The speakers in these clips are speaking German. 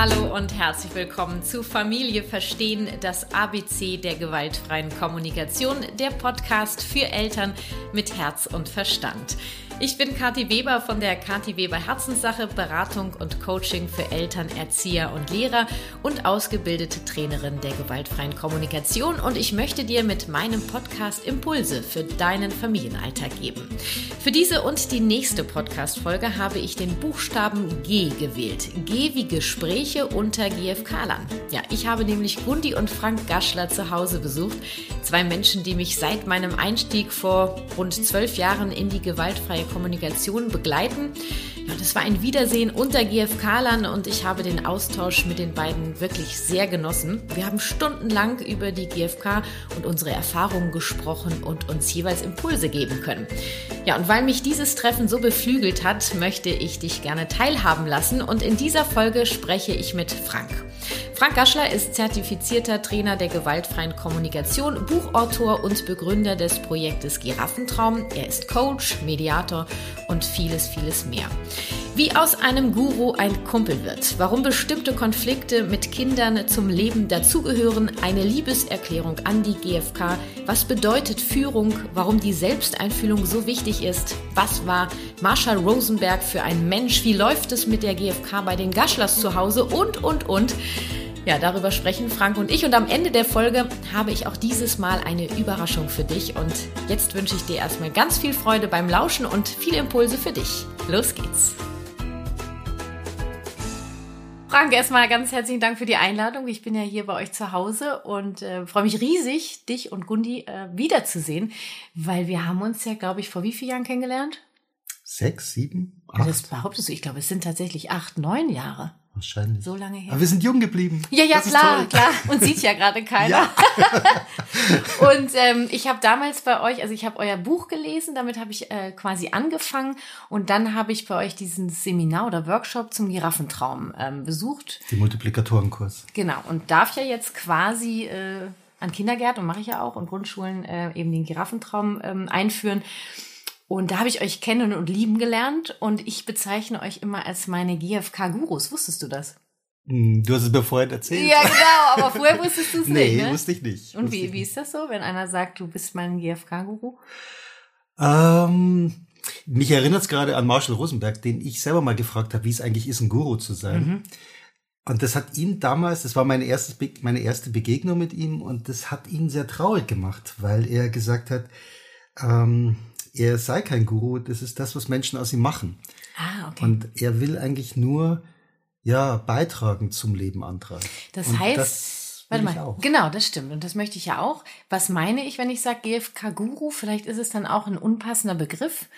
Hallo und herzlich willkommen zu Familie Verstehen, das ABC der gewaltfreien Kommunikation, der Podcast für Eltern mit Herz und Verstand. Ich bin Kathi Weber von der Kathi Weber Herzenssache, Beratung und Coaching für Eltern, Erzieher und Lehrer und ausgebildete Trainerin der gewaltfreien Kommunikation und ich möchte dir mit meinem Podcast Impulse für deinen Familienalltag geben. Für diese und die nächste Podcast-Folge habe ich den Buchstaben G gewählt. G wie Gespräche unter GFK-Lern. Ja, ich habe nämlich Gundi und Frank Gaschler zu Hause besucht. Zwei Menschen, die mich seit meinem Einstieg vor rund zwölf Jahren in die gewaltfreie Kommunikation begleiten. Ja, das war ein Wiedersehen unter GFK-Lern und ich habe den Austausch mit den beiden wirklich sehr genossen. Wir haben stundenlang über die GFK und unsere Erfahrungen gesprochen und uns jeweils Impulse geben können. Ja, und weil mich dieses Treffen so beflügelt hat, möchte ich dich gerne teilhaben lassen und in dieser Folge spreche ich mit Frank. Frank Gaschler ist zertifizierter Trainer der gewaltfreien Kommunikation, Buchautor und Begründer des Projektes Giraffentraum. Er ist Coach, Mediator und vieles, vieles mehr. Wie aus einem Guru ein Kumpel wird, warum bestimmte Konflikte mit Kindern zum Leben dazugehören, eine Liebeserklärung an die GfK, was bedeutet Führung, warum die Selbsteinfühlung so wichtig ist, was war Marshall Rosenberg für ein Mensch, wie läuft es mit der GfK bei den Gaschlers zu Hause? Und, und, und. Ja, darüber sprechen Frank und ich. Und am Ende der Folge habe ich auch dieses Mal eine Überraschung für dich. Und jetzt wünsche ich dir erstmal ganz viel Freude beim Lauschen und viele Impulse für dich. Los geht's. Frank, erstmal ganz herzlichen Dank für die Einladung. Ich bin ja hier bei euch zu Hause und äh, freue mich riesig, dich und Gundi äh, wiederzusehen, weil wir haben uns ja, glaube ich, vor wie vielen Jahren kennengelernt? Sechs, sieben, acht? Das behauptest du. Ich glaube, es sind tatsächlich acht, neun Jahre. Wahrscheinlich. So lange her. Aber wir sind jung geblieben. Ja, ja, klar, klar. Und sieht ja gerade keiner. Ja. und ähm, ich habe damals bei euch, also ich habe euer Buch gelesen, damit habe ich äh, quasi angefangen. Und dann habe ich bei euch diesen Seminar oder Workshop zum Giraffentraum ähm, besucht. Die Multiplikatorenkurs. Genau. Und darf ja jetzt quasi äh, an Kindergärten, und mache ich ja auch, und Grundschulen äh, eben den Giraffentraum ähm, einführen. Und da habe ich euch kennen und lieben gelernt und ich bezeichne euch immer als meine GFK-Gurus. Wusstest du das? Hm, du hast es mir vorhin erzählt. Ja, genau, aber vorher wusstest du es nee, nicht. Nee, ne? wusste ich nicht. Und wie, wie ist das so, wenn einer sagt, du bist mein GFK-Guru? Ähm, mich erinnert es gerade an Marshall Rosenberg, den ich selber mal gefragt habe, wie es eigentlich ist, ein Guru zu sein. Mhm. Und das hat ihn damals, das war meine erste, meine erste Begegnung mit ihm und das hat ihn sehr traurig gemacht, weil er gesagt hat, ähm, er sei kein Guru, das ist das, was Menschen aus ihm machen. Ah, okay. Und er will eigentlich nur ja beitragen zum Leben anderer. Das Und heißt, das warte mal, genau, das stimmt und das möchte ich ja auch. Was meine ich, wenn ich sage GFK Guru? Vielleicht ist es dann auch ein unpassender Begriff.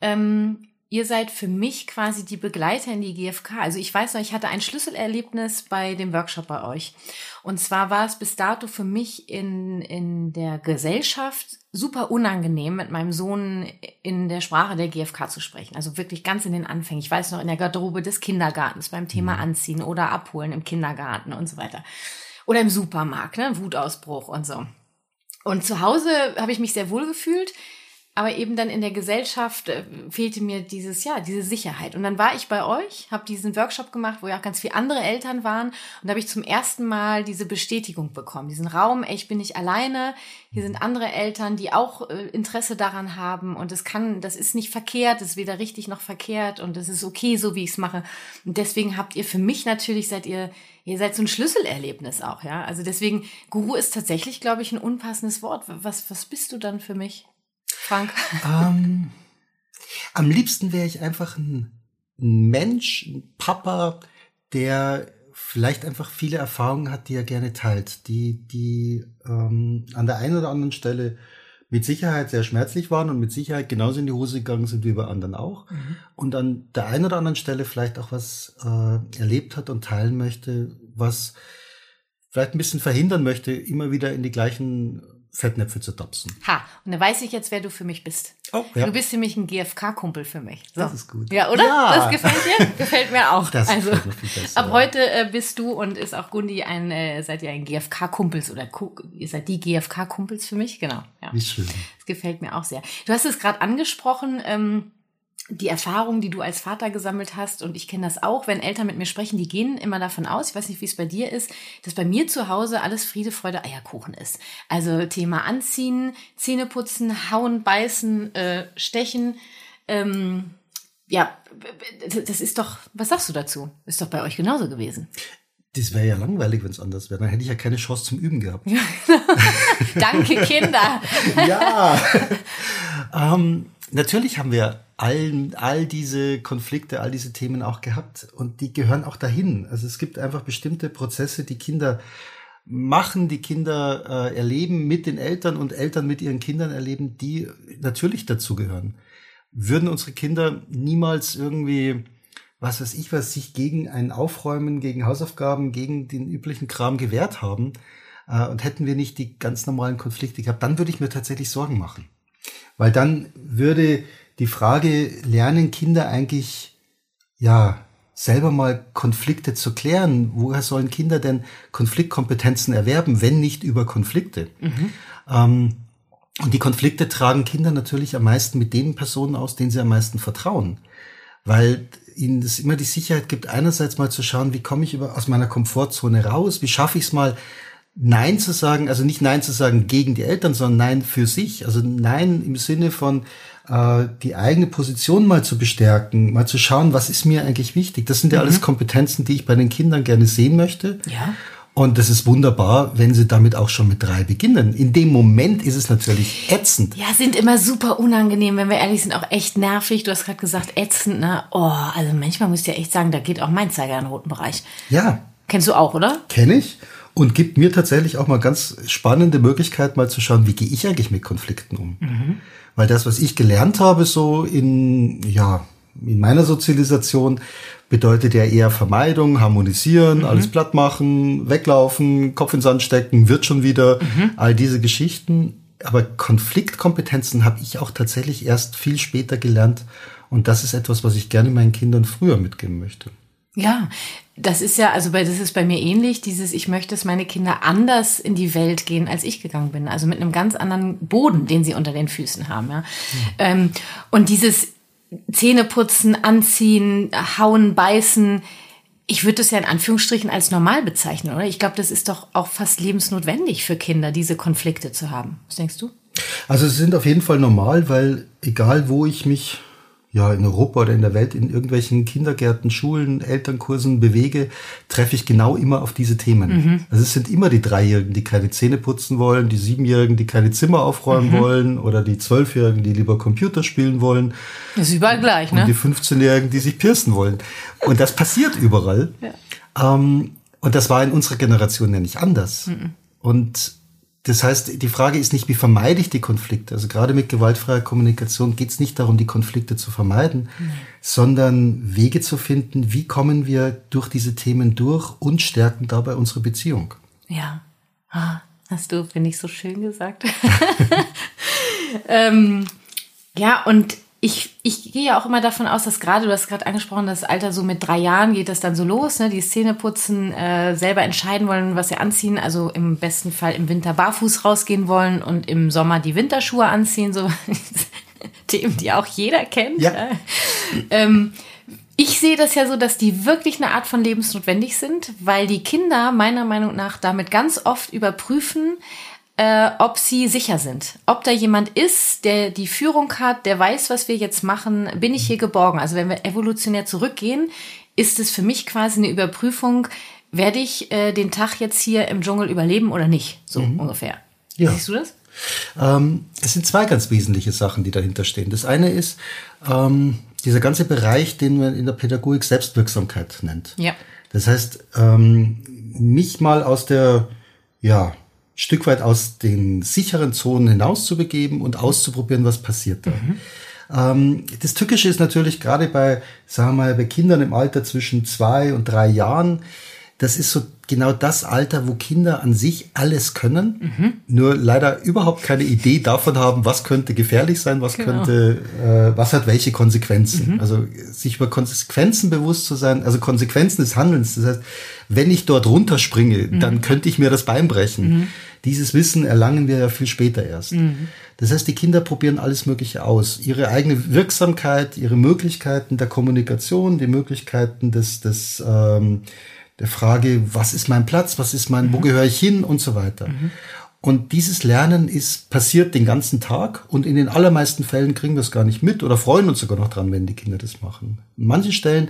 Ähm, ihr seid für mich quasi die Begleiter in die GfK. Also ich weiß noch, ich hatte ein Schlüsselerlebnis bei dem Workshop bei euch. Und zwar war es bis dato für mich in, in der Gesellschaft super unangenehm, mit meinem Sohn in der Sprache der GfK zu sprechen. Also wirklich ganz in den Anfängen. Ich weiß noch, in der Garderobe des Kindergartens beim Thema Anziehen oder Abholen im Kindergarten und so weiter. Oder im Supermarkt, ne? Wutausbruch und so. Und zu Hause habe ich mich sehr wohl gefühlt. Aber eben dann in der Gesellschaft äh, fehlte mir dieses, ja, diese Sicherheit. Und dann war ich bei euch, habe diesen Workshop gemacht, wo ja auch ganz viele andere Eltern waren. Und da habe ich zum ersten Mal diese Bestätigung bekommen, diesen Raum, ey, ich bin nicht alleine, hier sind andere Eltern, die auch äh, Interesse daran haben. Und das kann, das ist nicht verkehrt, das ist weder richtig noch verkehrt und das ist okay, so wie ich es mache. Und deswegen habt ihr für mich natürlich, seid ihr, ihr seid so ein Schlüsselerlebnis auch, ja. Also deswegen, Guru ist tatsächlich, glaube ich, ein unpassendes Wort. Was, was bist du dann für mich? Frank? Ähm, am liebsten wäre ich einfach ein, Mensch, ein Papa, der vielleicht einfach viele Erfahrungen hat, die er gerne teilt, die, die ähm, an der einen oder anderen Stelle mit Sicherheit sehr schmerzlich waren und mit Sicherheit genauso in die Hose gegangen sind wie bei anderen auch. Mhm. Und an der einen oder anderen Stelle vielleicht auch was äh, erlebt hat und teilen möchte, was vielleicht ein bisschen verhindern möchte, immer wieder in die gleichen Fettnäpfe zu tapsen. Ha, und da weiß ich jetzt, wer du für mich bist. Oh, ja. Du bist nämlich ein GFK-Kumpel für mich. So. Das ist gut. Ja, oder? Ja. Das gefällt dir? gefällt mir auch. Das also, gefällt mir viel besser, ab heute äh, bist du und ist auch Gundi ein, äh, seid ihr ein GFK-Kumpels oder Ku ihr seid die GFK-Kumpels für mich? Genau. Ja. Wie schön. Das gefällt mir auch sehr. Du hast es gerade angesprochen, ähm, die Erfahrung, die du als Vater gesammelt hast, und ich kenne das auch, wenn Eltern mit mir sprechen, die gehen immer davon aus, ich weiß nicht, wie es bei dir ist, dass bei mir zu Hause alles Friede, Freude, Eierkuchen ist. Also Thema Anziehen, Zähne putzen, hauen, beißen, äh, stechen. Ähm, ja, das ist doch, was sagst du dazu? Ist doch bei euch genauso gewesen. Das wäre ja langweilig, wenn es anders wäre. Dann hätte ich ja keine Chance zum Üben gehabt. Ja, Danke, Kinder. ja. ähm, natürlich haben wir all, all diese Konflikte, all diese Themen auch gehabt und die gehören auch dahin. Also es gibt einfach bestimmte Prozesse, die Kinder machen, die Kinder äh, erleben mit den Eltern und Eltern mit ihren Kindern erleben, die natürlich dazugehören. Würden unsere Kinder niemals irgendwie, was weiß ich was, sich gegen ein Aufräumen, gegen Hausaufgaben, gegen den üblichen Kram gewehrt haben äh, und hätten wir nicht die ganz normalen Konflikte gehabt, dann würde ich mir tatsächlich Sorgen machen. Weil dann würde die Frage, lernen Kinder eigentlich, ja, selber mal Konflikte zu klären? Woher sollen Kinder denn Konfliktkompetenzen erwerben, wenn nicht über Konflikte? Mhm. Ähm, und die Konflikte tragen Kinder natürlich am meisten mit den Personen aus, denen sie am meisten vertrauen. Weil ihnen das immer die Sicherheit gibt, einerseits mal zu schauen, wie komme ich über, aus meiner Komfortzone raus, wie schaffe ich es mal, Nein zu sagen, also nicht Nein zu sagen gegen die Eltern, sondern Nein für sich. Also Nein im Sinne von äh, die eigene Position mal zu bestärken, mal zu schauen, was ist mir eigentlich wichtig. Das sind ja mhm. alles Kompetenzen, die ich bei den Kindern gerne sehen möchte. Ja. Und das ist wunderbar, wenn sie damit auch schon mit drei beginnen. In dem Moment ist es natürlich ätzend. Ja, sind immer super unangenehm, wenn wir ehrlich sind, auch echt nervig. Du hast gerade gesagt, ätzend, ne? Oh, also manchmal muss ich ja echt sagen, da geht auch mein Zeiger in den roten Bereich. Ja. Kennst du auch, oder? Kenn ich und gibt mir tatsächlich auch mal ganz spannende Möglichkeit, mal zu schauen, wie gehe ich eigentlich mit Konflikten um. Mhm. Weil das, was ich gelernt habe, so in, ja, in meiner Sozialisation, bedeutet ja eher Vermeidung, harmonisieren, mhm. alles platt machen, weglaufen, Kopf in Sand stecken, wird schon wieder, mhm. all diese Geschichten. Aber Konfliktkompetenzen habe ich auch tatsächlich erst viel später gelernt. Und das ist etwas, was ich gerne meinen Kindern früher mitgeben möchte. Ja, das ist ja, also bei, das ist bei mir ähnlich, dieses, ich möchte, dass meine Kinder anders in die Welt gehen, als ich gegangen bin. Also mit einem ganz anderen Boden, den sie unter den Füßen haben. Ja. Mhm. Ähm, und dieses Zähneputzen, Anziehen, Hauen, Beißen, ich würde das ja in Anführungsstrichen als normal bezeichnen, oder? Ich glaube, das ist doch auch fast lebensnotwendig für Kinder, diese Konflikte zu haben. Was denkst du? Also sie sind auf jeden Fall normal, weil egal wo ich mich ja, in Europa oder in der Welt in irgendwelchen Kindergärten, Schulen, Elternkursen bewege, treffe ich genau immer auf diese Themen. Mhm. Also es sind immer die Dreijährigen, die keine Zähne putzen wollen, die Siebenjährigen, die keine Zimmer aufräumen mhm. wollen oder die Zwölfjährigen, die lieber Computer spielen wollen. Das ist überall gleich, ne? Und die 15-Jährigen, die sich piercen wollen. Und das passiert überall. Ja. Ähm, und das war in unserer Generation ja nicht anders. Mhm. Und das heißt, die Frage ist nicht, wie vermeide ich die Konflikte? Also gerade mit gewaltfreier Kommunikation geht es nicht darum, die Konflikte zu vermeiden, mhm. sondern Wege zu finden, wie kommen wir durch diese Themen durch und stärken dabei unsere Beziehung. Ja, ah, hast du, finde ich, so schön gesagt. ähm, ja, und ich, ich gehe ja auch immer davon aus, dass gerade, du hast gerade angesprochen, das Alter so mit drei Jahren geht das dann so los, ne? die Szene putzen, äh, selber entscheiden wollen, was sie anziehen, also im besten Fall im Winter barfuß rausgehen wollen und im Sommer die Winterschuhe anziehen, so Themen, die auch jeder kennt. Ja. Ähm, ich sehe das ja so, dass die wirklich eine Art von lebensnotwendig sind, weil die Kinder meiner Meinung nach damit ganz oft überprüfen, äh, ob sie sicher sind. Ob da jemand ist, der die Führung hat, der weiß, was wir jetzt machen, bin ich hier geborgen. Also wenn wir evolutionär zurückgehen, ist es für mich quasi eine Überprüfung, werde ich äh, den Tag jetzt hier im Dschungel überleben oder nicht? So mhm. ungefähr. Ja. Siehst du das? Ähm, es sind zwei ganz wesentliche Sachen, die dahinter stehen. Das eine ist ähm, dieser ganze Bereich, den man in der Pädagogik Selbstwirksamkeit nennt. Ja. Das heißt, ähm, mich mal aus der ja, Stück weit aus den sicheren Zonen hinauszubegeben und auszuprobieren, was passiert da. Mhm. Ähm, das Tückische ist natürlich gerade bei, sagen wir mal, bei Kindern im Alter zwischen zwei und drei Jahren, das ist so genau das Alter, wo Kinder an sich alles können, mhm. nur leider überhaupt keine Idee davon haben, was könnte gefährlich sein, was genau. könnte, äh, was hat welche Konsequenzen. Mhm. Also sich über Konsequenzen bewusst zu sein, also Konsequenzen des Handelns. Das heißt, wenn ich dort runterspringe, mhm. dann könnte ich mir das Bein brechen. Mhm Dieses Wissen erlangen wir ja viel später erst. Mhm. Das heißt, die Kinder probieren alles Mögliche aus. Ihre eigene Wirksamkeit, ihre Möglichkeiten der Kommunikation, die Möglichkeiten des, des ähm, der Frage, was ist mein Platz, was ist mein, mhm. wo gehöre ich hin und so weiter. Mhm. Und dieses Lernen ist passiert den ganzen Tag und in den allermeisten Fällen kriegen wir es gar nicht mit oder freuen uns sogar noch dran, wenn die Kinder das machen. An manchen Stellen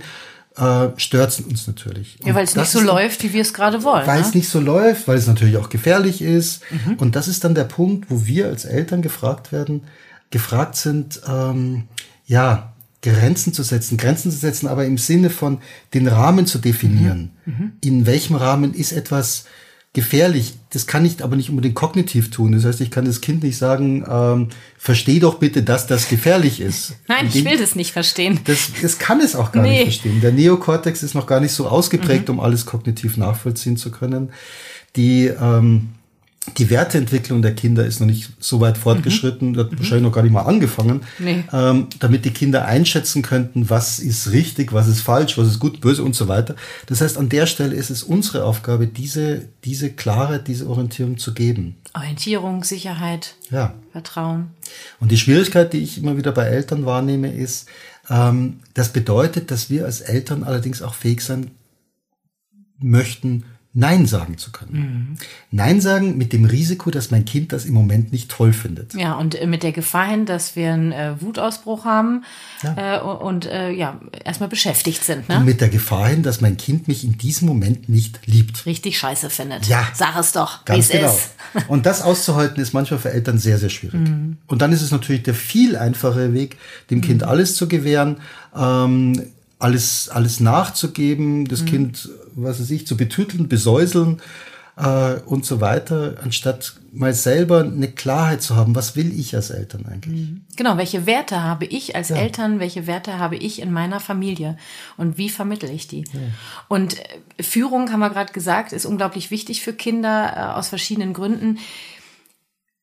äh, stört uns natürlich. Ja, weil es nicht so läuft, wie wir es gerade wollen. Weil ne? es nicht so läuft, weil es natürlich auch gefährlich ist. Mhm. Und das ist dann der Punkt, wo wir als Eltern gefragt werden, gefragt sind, ähm, ja, Grenzen zu setzen, Grenzen zu setzen, aber im Sinne von den Rahmen zu definieren. Mhm. In welchem Rahmen ist etwas gefährlich. Das kann ich aber nicht unbedingt kognitiv tun. Das heißt, ich kann das Kind nicht sagen, ähm, versteh doch bitte, dass das gefährlich ist. Nein, ich will das nicht verstehen. Das, das kann es auch gar nee. nicht verstehen. Der Neokortex ist noch gar nicht so ausgeprägt, mhm. um alles kognitiv nachvollziehen zu können. Die ähm, die Werteentwicklung der Kinder ist noch nicht so weit fortgeschritten, mhm. hat mhm. wahrscheinlich noch gar nicht mal angefangen, nee. ähm, damit die Kinder einschätzen könnten, was ist richtig, was ist falsch, was ist gut, böse und so weiter. Das heißt, an der Stelle ist es unsere Aufgabe, diese, diese Klarheit, diese Orientierung zu geben. Orientierung, Sicherheit, ja. Vertrauen. Und die Schwierigkeit, die ich immer wieder bei Eltern wahrnehme, ist, ähm, das bedeutet, dass wir als Eltern allerdings auch fähig sein möchten, Nein sagen zu können. Mhm. Nein sagen mit dem Risiko, dass mein Kind das im Moment nicht toll findet. Ja, und äh, mit der Gefahr hin, dass wir einen äh, Wutausbruch haben ja. äh, und äh, ja, erstmal beschäftigt sind. Ne? Und mit der Gefahr hin, dass mein Kind mich in diesem Moment nicht liebt. Richtig scheiße findet. Ja. Sag es doch, wie es genau. ist. Und das auszuhalten ist manchmal für Eltern sehr, sehr schwierig. Mhm. Und dann ist es natürlich der viel einfachere Weg, dem mhm. Kind alles zu gewähren. Ähm, alles, alles nachzugeben, das mhm. Kind, was weiß ich, zu betüteln, besäuseln äh, und so weiter, anstatt mal selber eine Klarheit zu haben, was will ich als Eltern eigentlich? Mhm. Genau, welche Werte habe ich als ja. Eltern, welche Werte habe ich in meiner Familie und wie vermittle ich die? Ja. Und äh, Führung, haben wir gerade gesagt, ist unglaublich wichtig für Kinder äh, aus verschiedenen Gründen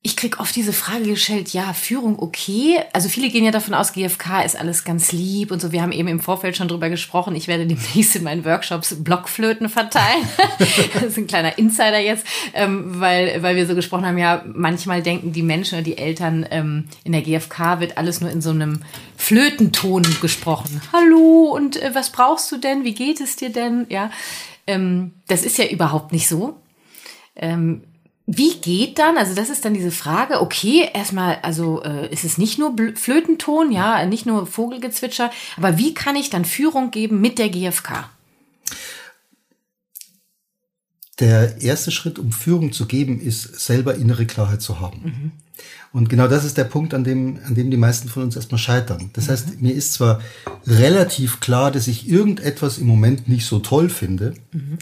ich krieg oft diese Frage gestellt, ja, Führung okay. Also viele gehen ja davon aus, GFK ist alles ganz lieb und so. Wir haben eben im Vorfeld schon drüber gesprochen. Ich werde demnächst in meinen Workshops Blockflöten verteilen. das ist ein kleiner Insider jetzt, ähm, weil, weil wir so gesprochen haben, ja, manchmal denken die Menschen oder die Eltern, ähm, in der GFK wird alles nur in so einem Flötenton gesprochen. Hallo und äh, was brauchst du denn? Wie geht es dir denn? Ja, ähm, das ist ja überhaupt nicht so. Wie geht dann, also das ist dann diese Frage, okay, erstmal, also äh, ist es nicht nur Flötenton, ja, nicht nur Vogelgezwitscher, aber wie kann ich dann Führung geben mit der GfK? Der erste Schritt, um Führung zu geben, ist selber innere Klarheit zu haben. Mhm. Und genau das ist der Punkt, an dem, an dem die meisten von uns erstmal scheitern. Das mhm. heißt, mir ist zwar relativ klar, dass ich irgendetwas im Moment nicht so toll finde, mhm.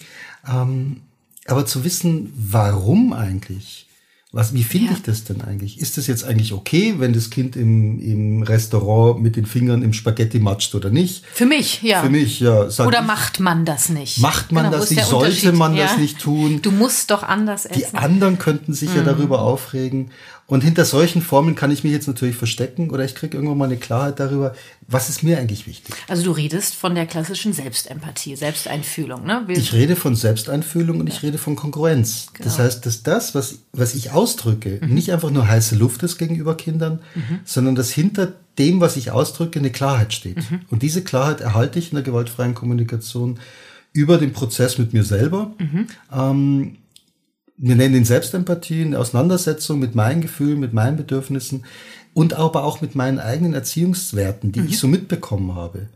ähm, aber zu wissen, warum eigentlich? Was, wie finde ja. ich das denn eigentlich? Ist das jetzt eigentlich okay, wenn das Kind im, im Restaurant mit den Fingern im Spaghetti matscht oder nicht? Für mich, ja. Für mich, ja. Oder ich, macht man das nicht? Macht man genau, das nicht? Sollte man ja. das nicht tun? Du musst doch anders essen. Die anderen könnten sich mhm. ja darüber aufregen. Und hinter solchen Formeln kann ich mich jetzt natürlich verstecken oder ich kriege irgendwann mal eine Klarheit darüber, was ist mir eigentlich wichtig. Also du redest von der klassischen Selbstempathie, Selbsteinfühlung, ne? Wir ich rede von Selbsteinfühlung und ja. ich rede von Konkurrenz. Genau. Das heißt, dass das, was, was ich ausdrücke, mhm. nicht einfach nur heiße Luft ist gegenüber Kindern, mhm. sondern dass hinter dem, was ich ausdrücke, eine Klarheit steht. Mhm. Und diese Klarheit erhalte ich in der gewaltfreien Kommunikation über den Prozess mit mir selber. Mhm. Ähm, wir nennen ihn Selbstempathie, eine Auseinandersetzung mit meinen Gefühlen, mit meinen Bedürfnissen und aber auch mit meinen eigenen Erziehungswerten, die mhm. ich so mitbekommen habe.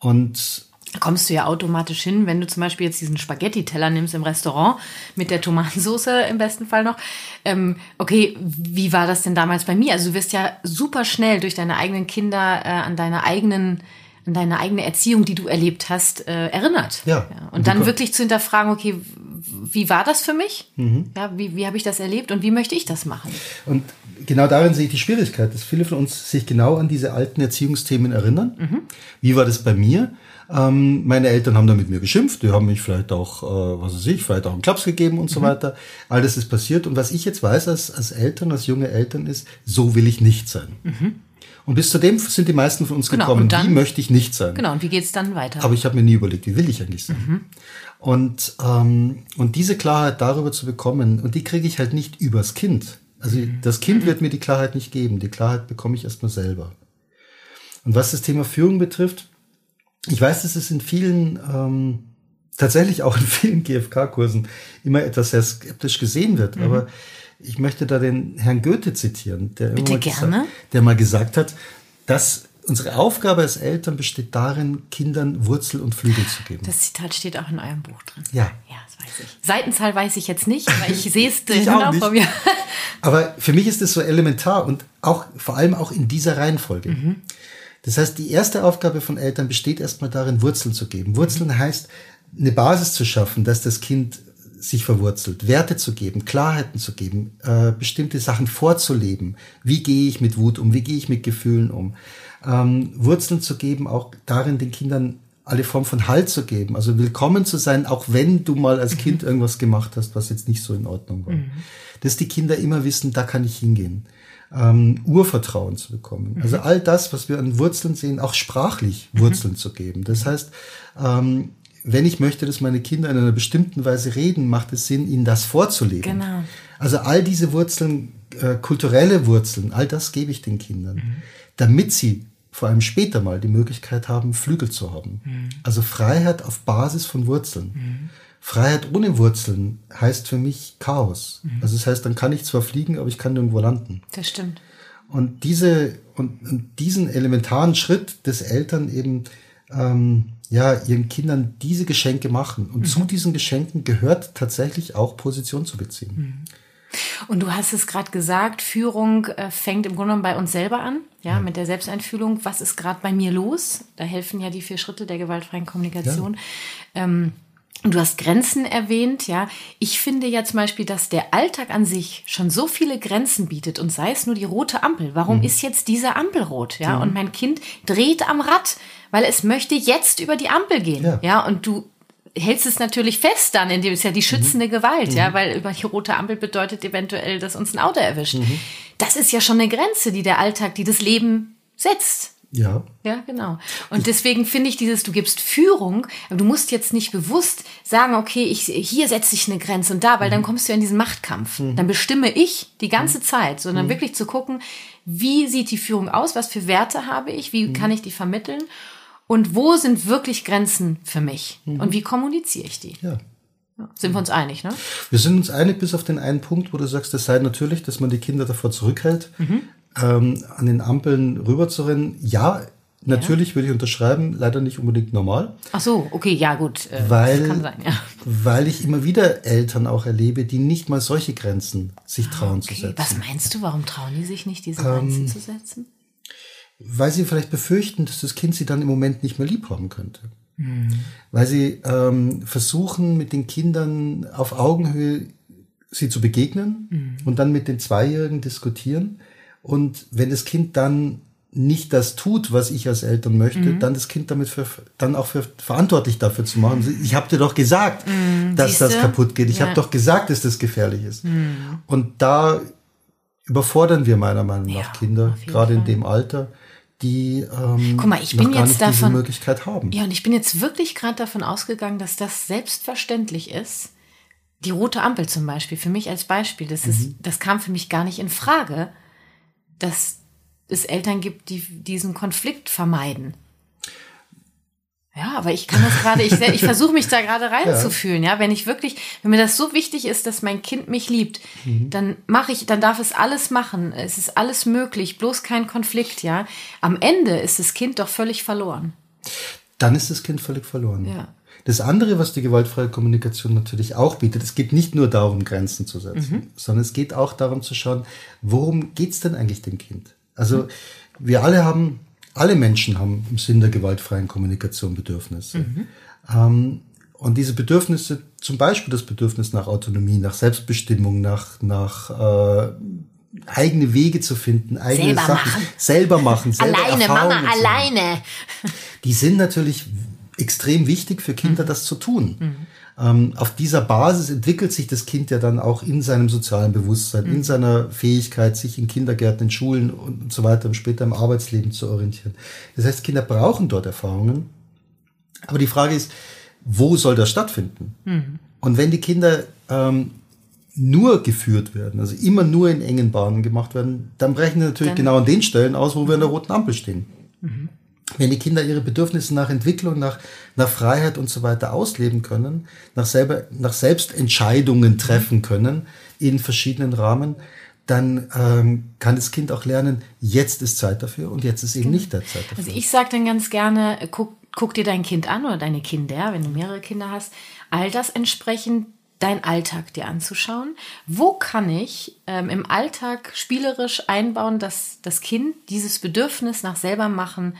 Und da kommst du ja automatisch hin, wenn du zum Beispiel jetzt diesen Spaghetti-Teller nimmst im Restaurant mit der Tomatensauce im besten Fall noch. Ähm, okay, wie war das denn damals bei mir? Also du wirst ja super schnell durch deine eigenen Kinder äh, an deine eigenen an deine eigene Erziehung, die du erlebt hast, äh, erinnert. Ja. ja. Und dann wirklich zu hinterfragen, okay, wie war das für mich? Mhm. Ja, wie, wie habe ich das erlebt und wie möchte ich das machen? Und genau darin sehe ich die Schwierigkeit, dass viele von uns sich genau an diese alten Erziehungsthemen erinnern. Mhm. Wie war das bei mir? Ähm, meine Eltern haben da mit mir geschimpft, die haben mich vielleicht auch, äh, was weiß ich, vielleicht auch einen Klaps gegeben und so mhm. weiter. All das ist passiert. Und was ich jetzt weiß als, als Eltern, als junge Eltern ist, so will ich nicht sein. Mhm. Und bis zu dem sind die meisten von uns Genau, gekommen. dann- wie möchte ich nicht sein? Genau, und wie geht's dann weiter? Aber ich habe mir nie überlegt, wie will ich eigentlich sein? Mhm. Und, ähm, und diese Klarheit darüber zu bekommen, und die kriege ich halt nicht übers Kind. Also Mhm. das Kind wird mir die Klarheit nicht geben. Die Klarheit bekomme ich erstmal selber. Und was das Thema Führung betrifft, ich weiß, dass es in vielen, ähm, tatsächlich auch in vielen GFK-Kursen immer etwas sehr skeptisch gesehen wird. Aber ich möchte da den Herrn Goethe zitieren, der, Mhm. Bitte gerne. Gesagt, der mal gesagt hat, dass unsere Aufgabe als Eltern besteht darin, Kindern Wurzel und Flügel zu geben. das Zitat steht auch in eurem Buch drin. Ja. Ja, das weiß ich. Seitenzahl weiß ich jetzt nicht, aber ich sehe es genau nicht. vor mir. Aber für mich ist es so elementar und auch vor allem auch in dieser Reihenfolge. Das heißt, die erste Aufgabe von Eltern besteht erstmal darin, Wurzeln zu geben. Wurzeln heißt, eine Basis zu schaffen, dass das Kind sich verwurzelt, Werte zu geben, Klarheiten zu geben, äh, bestimmte Sachen vorzuleben. Wie gehe ich mit Wut um? Wie gehe ich mit Gefühlen um? Ähm, Wurzeln zu geben, auch darin den Kindern alle Form von Halt zu geben, also willkommen zu sein, auch wenn du mal als Kind irgendwas gemacht hast, was jetzt nicht so in Ordnung war. Dass die Kinder immer wissen, da kann ich hingehen. Ähm, Urvertrauen zu bekommen. Also all das, was wir an Wurzeln sehen, auch sprachlich Wurzeln zu geben. Das heißt, ähm, wenn ich möchte, dass meine Kinder in einer bestimmten Weise reden, macht es Sinn, ihnen das vorzuleben. Genau. Also all diese Wurzeln, äh, kulturelle Wurzeln, all das gebe ich den Kindern, damit sie vor allem später mal die Möglichkeit haben, Flügel zu haben. Also Freiheit auf Basis von Wurzeln. Freiheit ohne Wurzeln heißt für mich Chaos. Also das heißt, dann kann ich zwar fliegen, aber ich kann nirgendwo landen. Das stimmt. Und diese und, und diesen elementaren Schritt des Eltern eben ähm, ja ihren Kindern diese Geschenke machen und zu diesen Geschenken gehört tatsächlich auch Position zu beziehen. Und du hast es gerade gesagt, Führung äh, fängt im Grunde genommen bei uns selber an, ja, mit der Selbsteinfühlung. Was ist gerade bei mir los? Da helfen ja die vier Schritte der gewaltfreien Kommunikation. Ähm, und du hast Grenzen erwähnt, ja. Ich finde ja zum Beispiel, dass der Alltag an sich schon so viele Grenzen bietet und sei es nur die rote Ampel. Warum ist jetzt diese Ampel rot, ja? Und mein Kind dreht am Rad, weil es möchte jetzt über die Ampel gehen, Ja. ja. Und du hältst es natürlich fest dann, indem es ja die schützende Gewalt, ja, weil über die rote Ampel bedeutet eventuell, dass uns ein Auto erwischt. Das ist ja schon eine Grenze, die der Alltag, die das Leben setzt. Ja. Ja, genau. Und deswegen finde ich dieses, du gibst Führung, aber du musst jetzt nicht bewusst sagen, okay, ich, hier setze ich eine Grenze und da, weil dann kommst du ja in diesen Machtkampf. Dann bestimme ich die ganze Zeit, sondern wirklich zu gucken, wie sieht die Führung aus, was für Werte habe ich, wie kann ich die vermitteln und wo sind wirklich Grenzen für mich und wie kommuniziere ich die. Ja. Ja, Sind wir uns einig, ne? Wir sind uns einig bis auf den einen Punkt, wo du sagst, es sei natürlich, dass man die Kinder davor zurückhält, ähm, an den Ampeln rüberzurennen. Ja, natürlich würde ich unterschreiben, leider nicht unbedingt normal, Ach so, okay, ja gut, äh, weil, kann sein, ja. weil ich immer wieder Eltern auch erlebe, die nicht mal solche Grenzen sich trauen zu Okay, setzen. was meinst du, warum trauen die sich nicht, diese Grenzen zu setzen? Weil sie vielleicht befürchten, dass das Kind sie dann im Moment nicht mehr lieb haben könnte. Weil sie ähm, versuchen, mit den Kindern auf Augenhöhe sie zu begegnen und dann mit den Zweijährigen diskutieren. Und wenn das Kind dann nicht das tut, was ich als Eltern möchte, dann das Kind damit für, dann auch für verantwortlich dafür zu machen. Ich habe dir doch gesagt, dass das kaputt geht. Ich Ja. habe doch gesagt, dass das gefährlich ist. Und da überfordern wir meiner Meinung nach Ja, Kinder, gerade in Fall. dem Alter, die ähm, Guck mal, ich bin jetzt davon- Möglichkeit haben. Ja, und ich bin jetzt wirklich gerade davon ausgegangen, dass das selbstverständlich ist. Die rote Ampel zum Beispiel, für mich als Beispiel, das, ist, das kam für mich gar nicht in Frage, dass es Eltern gibt, die diesen Konflikt vermeiden. Ja, aber ich kann das gerade, ich, ich versuche mich da gerade reinzufühlen, ja. Wenn ich wirklich, wenn mir das so wichtig ist, dass mein Kind mich liebt, dann mache ich, dann darf es alles machen. Es ist alles möglich, bloß kein Konflikt, ja. Am Ende ist das Kind doch völlig verloren. Dann ist das Kind völlig verloren. Ja. Das andere, was die gewaltfreie Kommunikation natürlich auch bietet, es geht nicht nur darum, Grenzen zu setzen, Mhm. sondern es geht auch darum zu schauen, worum geht's denn eigentlich dem Kind? Also wir alle haben, alle Menschen haben im Sinn der gewaltfreien Kommunikation Bedürfnisse. Mhm. Ähm, und diese Bedürfnisse, zum Beispiel das Bedürfnis nach Autonomie, nach Selbstbestimmung, nach, nach äh, eigene Wege zu finden, eigene Selber Sachen machen. selber machen, selber Alleine, Mama, Erfahrungen machen alleine. die sind natürlich extrem wichtig für Kinder, das zu tun. Ähm, auf dieser Basis entwickelt sich das Kind ja dann auch in seinem sozialen Bewusstsein, mhm. in seiner Fähigkeit, sich in Kindergärten, in Schulen und so weiter und später im Arbeitsleben zu orientieren. Das heißt, Kinder brauchen dort Erfahrungen. Aber die Frage ist, wo soll das stattfinden? Mhm. Und wenn die Kinder ähm, nur geführt werden, also immer nur in engen Bahnen gemacht werden, dann brechen sie natürlich dann genau an den Stellen aus, wo wir an der roten Ampel stehen. Mhm. Wenn die Kinder ihre Bedürfnisse nach Entwicklung, nach, nach Freiheit und so weiter ausleben können, nach, selber, nach Selbstentscheidungen treffen können in verschiedenen Rahmen, dann ähm, kann das Kind auch lernen, jetzt ist Zeit dafür und jetzt ist eben nicht der Zeit dafür. Also ich sage dann ganz gerne, guck, guck dir dein Kind an oder deine Kinder, wenn du mehrere Kinder hast, all das entsprechend dein Alltag dir anzuschauen. Wo kann ich ähm, im Alltag spielerisch einbauen, dass das Kind dieses Bedürfnis nach selber machen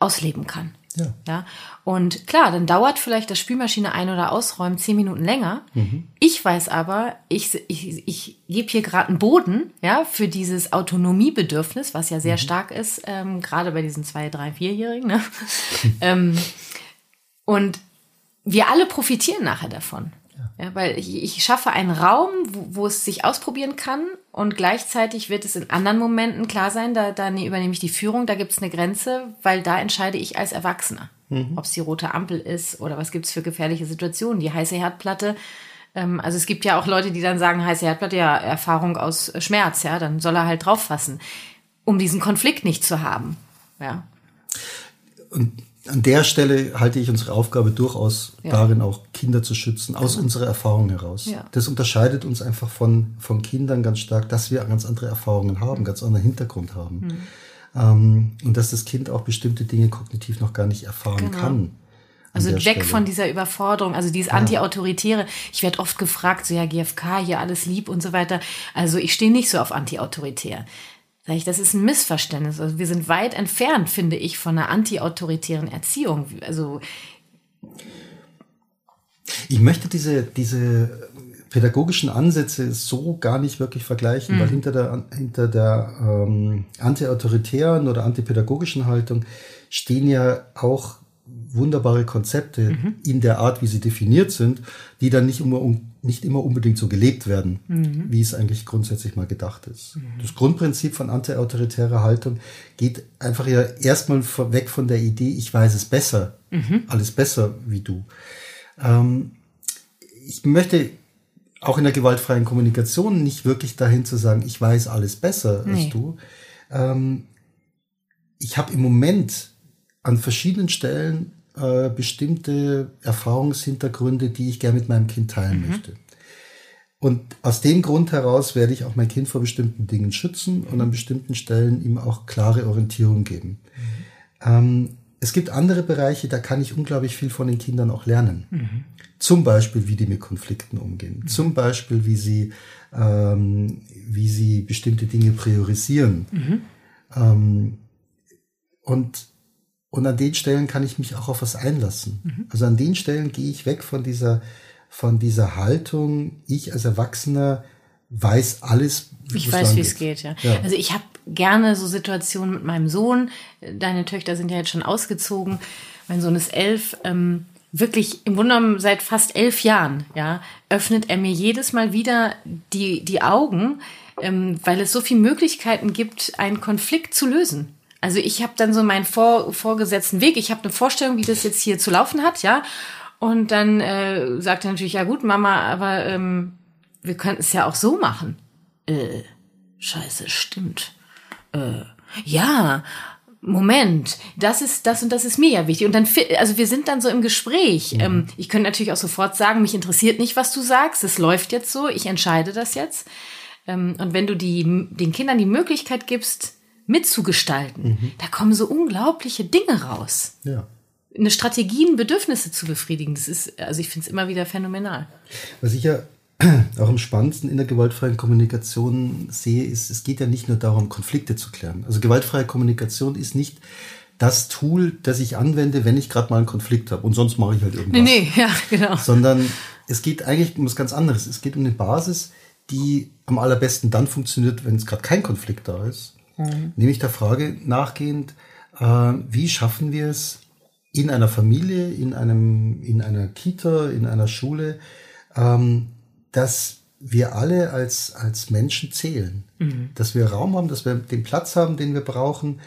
ausleben kann? Ja. ja. Und klar, dann dauert vielleicht das Spülmaschine ein- oder ausräumen zehn Minuten länger. Mhm. Ich weiß aber, ich, ich, ich gebe hier gerade einen Boden, ja, für dieses Autonomiebedürfnis, was ja sehr mhm. stark ist, ähm, gerade bei diesen zwei, drei, vierjährigen. Ne? ähm, und wir alle profitieren nachher davon. Ja, weil ich, ich schaffe einen Raum, wo, wo, es sich ausprobieren kann und gleichzeitig wird es in anderen Momenten klar sein, da, da ne, übernehme ich die Führung, da gibt es eine Grenze, weil da entscheide ich als Erwachsener, mhm. ob es die rote Ampel ist oder was gibt es für gefährliche Situationen. Die heiße Herdplatte, ähm, also es gibt ja auch Leute, die dann sagen, heiße Herdplatte, ja, Erfahrung aus Schmerz, ja, dann soll er halt drauf fassen, um diesen Konflikt nicht zu haben. Ja. Und an der Stelle halte ich unsere Aufgabe durchaus ja. darin, auch Kinder zu schützen, aus genau. unserer Erfahrung heraus. Ja. Das unterscheidet uns einfach von, von Kindern ganz stark, dass wir ganz andere Erfahrungen haben, mhm. ganz anderen Hintergrund haben. Mhm. Ähm, und dass das Kind auch bestimmte Dinge kognitiv noch gar nicht erfahren genau. kann. Also weg Stelle. von dieser Überforderung, also dieses ja. Anti-Autoritäre. Ich werde oft gefragt, so ja, GFK, hier alles lieb und so weiter. Also ich stehe nicht so auf Anti-Autoritär. Sag ich, das ist ein Missverständnis. Also wir sind weit entfernt, finde ich, von einer antiautoritären Erziehung. Also ich möchte diese, diese pädagogischen Ansätze so gar nicht wirklich vergleichen, mhm. weil hinter der, hinter der ähm, antiautoritären oder antipädagogischen Haltung stehen ja auch wunderbare Konzepte mhm. in der Art, wie sie definiert sind, die dann nicht immer, nicht immer unbedingt so gelebt werden, mhm. wie es eigentlich grundsätzlich mal gedacht ist. Mhm. Das Grundprinzip von antiautoritärer Haltung geht einfach ja erstmal weg von der Idee, ich weiß es besser, mhm. alles besser wie du. Ähm, ich möchte auch in der gewaltfreien Kommunikation nicht wirklich dahin zu sagen, ich weiß alles besser nee. als du. Ähm, ich habe im Moment an verschiedenen Stellen äh, bestimmte Erfahrungshintergründe, die ich gerne mit meinem Kind teilen mhm. möchte. Und aus dem Grund heraus werde ich auch mein Kind vor bestimmten Dingen schützen und an bestimmten Stellen ihm auch klare Orientierung geben. Mhm. Ähm, es gibt andere Bereiche, da kann ich unglaublich viel von den Kindern auch lernen. Mhm. Zum Beispiel, wie die mit Konflikten umgehen. Mhm. Zum Beispiel, wie sie, ähm, wie sie bestimmte Dinge priorisieren. Mhm. Ähm, und und an den Stellen kann ich mich auch auf was einlassen. Mhm. Also an den Stellen gehe ich weg von dieser, von dieser Haltung, ich als Erwachsener weiß alles. Ich weiß, wie es geht, ja. ja. Also ich habe gerne so Situationen mit meinem Sohn. Deine Töchter sind ja jetzt schon ausgezogen. Mein Sohn ist elf. Ähm, wirklich im Grunde genommen seit fast elf Jahren, ja, öffnet er mir jedes Mal wieder die, die Augen, ähm, weil es so viele Möglichkeiten gibt, einen Konflikt zu lösen. Also ich habe dann so meinen vor, vorgesetzten Weg. Ich habe eine Vorstellung, wie das jetzt hier zu laufen hat, ja. Und dann äh, sagt er natürlich, ja gut, Mama, aber ähm, wir könnten es ja auch so machen. Äh, scheiße, stimmt. Äh, ja, Moment, das ist das und das ist mir ja wichtig. Und dann, also wir sind dann so im Gespräch. Mhm. Ähm, ich könnte natürlich auch sofort sagen, mich interessiert nicht, was du sagst. Es läuft jetzt so. Ich entscheide das jetzt. Ähm, und wenn du die, den Kindern die Möglichkeit gibst, mitzugestalten. Mhm. Da kommen so unglaubliche Dinge raus. Ja. Eine Strategien, Bedürfnisse zu befriedigen, das ist, also ich finde es immer wieder phänomenal. Was ich ja auch am spannendsten in der gewaltfreien Kommunikation sehe, ist, es geht ja nicht nur darum, Konflikte zu klären. Also gewaltfreie Kommunikation ist nicht das Tool, das ich anwende, wenn ich gerade mal einen Konflikt habe und sonst mache ich halt irgendwas. Nee, nee, ja, genau. Sondern es geht eigentlich um was ganz anderes. Es geht um eine Basis, die am allerbesten dann funktioniert, wenn es gerade kein Konflikt da ist. Mhm. Nämlich der Frage nachgehend, äh, wie schaffen wir es, in einer Familie, in einem, in einer Kita, in einer Schule, ähm, dass wir alle als, als Menschen zählen. Mhm. Dass wir Raum haben, dass wir den Platz haben, den wir brauchen,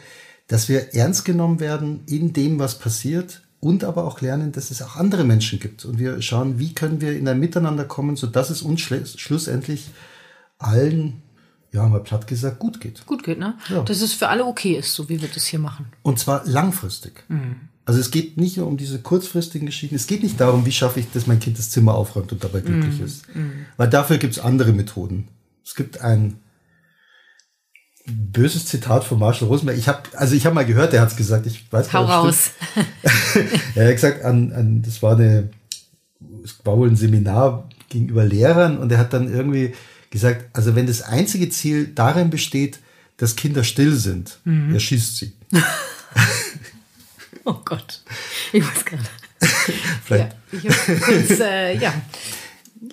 dass wir ernst genommen werden in dem, was passiert und aber auch lernen, dass es auch andere Menschen gibt. Und wir schauen, wie können wir in ein Miteinander kommen, sodass es uns schlussendlich allen, ja, mal platt gesagt, gut geht. Gut geht, ne? Ja. Dass es für alle okay ist, so wie wir das hier machen. Und zwar langfristig. Mhm. Also es geht nicht nur um diese kurzfristigen Geschichten. Es geht nicht darum, wie schaffe ich, dass mein Kind das Zimmer aufräumt und dabei glücklich mm, ist. Mm. Weil dafür gibt es andere Methoden. Es gibt ein böses Zitat von Marshall Rosenberg. Ich habe, also ich habe mal gehört, er hat es gesagt. Ich weiß Hau raus. er hat gesagt, an, an, das war eine, es war wohl ein Seminar gegenüber Lehrern und er hat dann irgendwie gesagt, also wenn das einzige Ziel darin besteht, dass Kinder still sind, mhm. er schießt sie. Oh Gott, ich muss gerade. Vielleicht. Ja, kurz, äh, ja.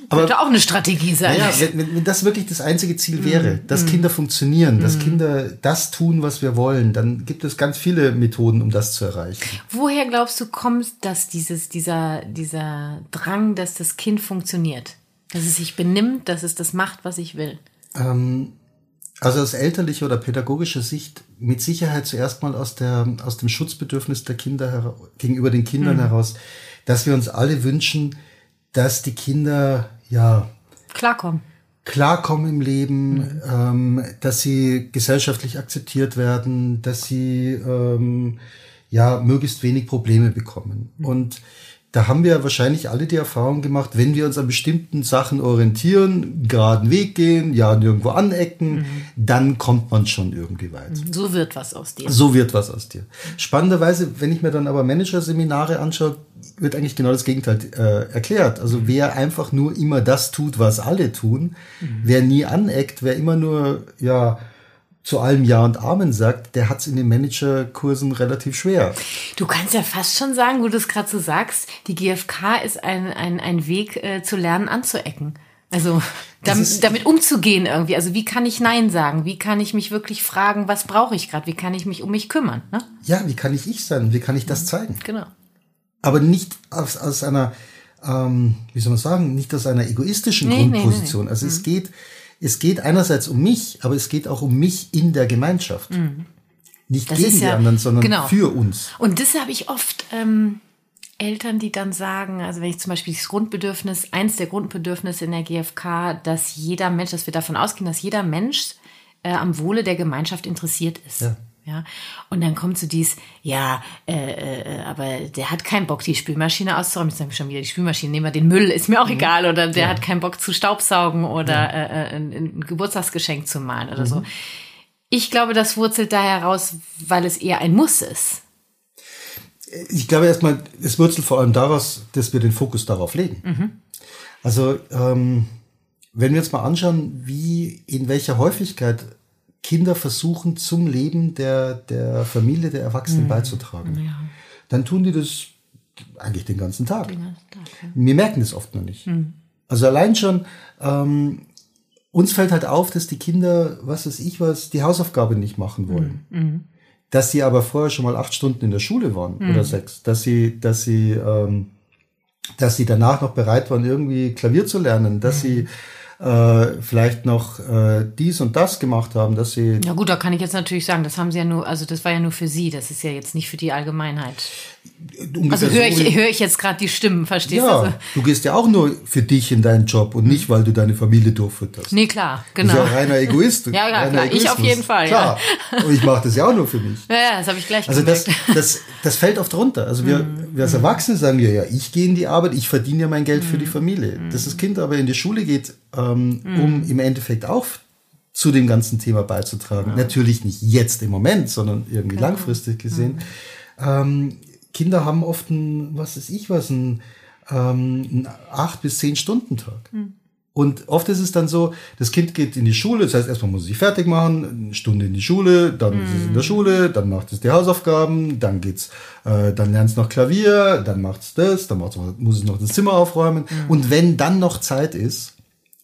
Aber, Könnte auch eine Strategie sein. Ja, wenn, wenn das wirklich das einzige Ziel wäre, mm, dass Kinder funktionieren, mm. dass Kinder das tun, was wir wollen, dann gibt es ganz viele Methoden, um das zu erreichen. Woher glaubst du, kommt dass dieses, dieser, dieser Drang, dass das Kind funktioniert? Dass es sich benimmt, dass es das macht, was ich will? Ähm, also aus elterlicher oder pädagogischer Sicht mit Sicherheit zuerst mal aus, der, aus dem Schutzbedürfnis der Kinder gegenüber den Kindern mhm. heraus, dass wir uns alle wünschen, dass die Kinder ja klarkommen. Klarkommen im Leben, mhm. ähm, dass sie gesellschaftlich akzeptiert werden, dass sie ähm, ja möglichst wenig Probleme bekommen. Mhm. Und da haben wir wahrscheinlich alle die Erfahrung gemacht, wenn wir uns an bestimmten Sachen orientieren, geraden Weg gehen, ja nirgendwo anecken, mhm. dann kommt man schon irgendwie weit. Mhm. So wird was aus dir. So wird was aus dir. Spannenderweise, wenn ich mir dann aber Managerseminare anschaue, wird eigentlich genau das Gegenteil äh, erklärt. Also mhm. wer einfach nur immer das tut, was alle tun, mhm. wer nie aneckt, wer immer nur ja zu allem Ja und Amen sagt, der hat es in den Managerkursen relativ schwer. Du kannst ja fast schon sagen, wo du es gerade so sagst, die GfK ist ein, ein, ein Weg äh, zu lernen anzuecken. Also damit, damit umzugehen irgendwie. Also wie kann ich Nein sagen? Wie kann ich mich wirklich fragen, was brauche ich gerade? Wie kann ich mich um mich kümmern? Ne? Ja, wie kann ich ich sein? Wie kann ich das mhm. zeigen? Genau. Aber nicht aus, aus einer, ähm, wie soll man sagen, nicht aus einer egoistischen nee, Grundposition. Nee, nee, also mhm. es geht es geht einerseits um mich, aber es geht auch um mich in der Gemeinschaft. Mhm. Nicht das gegen die anderen, sondern genau. für uns. Und das habe ich oft ähm, Eltern, die dann sagen, also wenn ich zum Beispiel das Grundbedürfnis, eins der Grundbedürfnisse in der GfK, dass jeder Mensch, dass wir davon ausgehen, dass jeder Mensch äh, am Wohle der Gemeinschaft interessiert ist. Ja. Ja, und dann kommt so dies, ja, äh, äh, aber der hat keinen Bock, die Spülmaschine auszuräumen. Jetzt sage ich schon wieder die Spülmaschine, nehmen wir den Müll, ist mir auch mhm. egal. Oder der ja. hat keinen Bock zu staubsaugen oder ja. äh, äh ein, ein, Geburtstagsgeschenk zu malen oder mhm. so. Ich glaube, das wurzelt da heraus, weil es eher ein Muss ist. Ich glaube erstmal, es wurzelt vor allem daraus, dass wir den Fokus darauf legen. Mhm. Also, ähm, wenn wir uns mal anschauen, wie, in welcher Häufigkeit Kinder versuchen, zum Leben der, der Familie, der Erwachsenen mhm. beizutragen. Ja. Dann tun die das eigentlich den ganzen Tag. Den ganzen Tag ja. Wir merken das oft noch nicht. Mhm. Also allein schon, ähm, uns fällt halt auf, dass die Kinder, was weiß ich was, die Hausaufgabe nicht machen wollen. Mhm. mhm. Dass sie aber vorher schon mal acht Stunden in der Schule waren mhm. oder sechs. Dass sie, dass sie, ähm, dass sie danach noch bereit waren, irgendwie Klavier zu lernen, dass mhm. sie äh, vielleicht noch äh, dies und das gemacht haben, dass sie. Ja gut, da kann ich jetzt natürlich sagen, das haben sie ja nur, also das war ja nur für sie, das ist ja jetzt nicht für die Allgemeinheit. Also höre ich, hör ich jetzt gerade die Stimmen, verstehst ja, du? Ja, du gehst ja auch nur für dich in deinen Job und nicht, weil du deine Familie durchfütterst. Nee, klar, genau. Du bist ja reiner Egoist. ja, ja, klar, Egoismus. ich auf jeden Fall. Klar, ja. und ich mache das ja auch nur für mich. Ja, ja das habe ich gleich Also das, das, das fällt oft runter. Also wir, mhm. wir als Erwachsene sagen ja, ja, ich gehe in die Arbeit, ich verdiene ja mein Geld mhm. für die mhm. Familie. Dass das Kind aber in die Schule geht, ähm, um mhm. im Endeffekt auch zu dem ganzen Thema beizutragen. Ja. Natürlich nicht jetzt im Moment, sondern irgendwie Klar. langfristig gesehen. Ähm, Kinder haben oft ein, was weiß ich was, ein, ähm, ein acht bis zehn Stunden Tag. Mhm. Und oft ist es dann so, das Kind geht in die Schule, das heißt, erstmal muss es sich fertig machen, eine Stunde in die Schule, dann mm. ist es in der mhm. Schule, dann macht es die Hausaufgaben, dann geht's, äh, dann lernt es noch Klavier, dann macht es das, dann muss es noch das Zimmer aufräumen. Mm. Und wenn dann noch Zeit ist,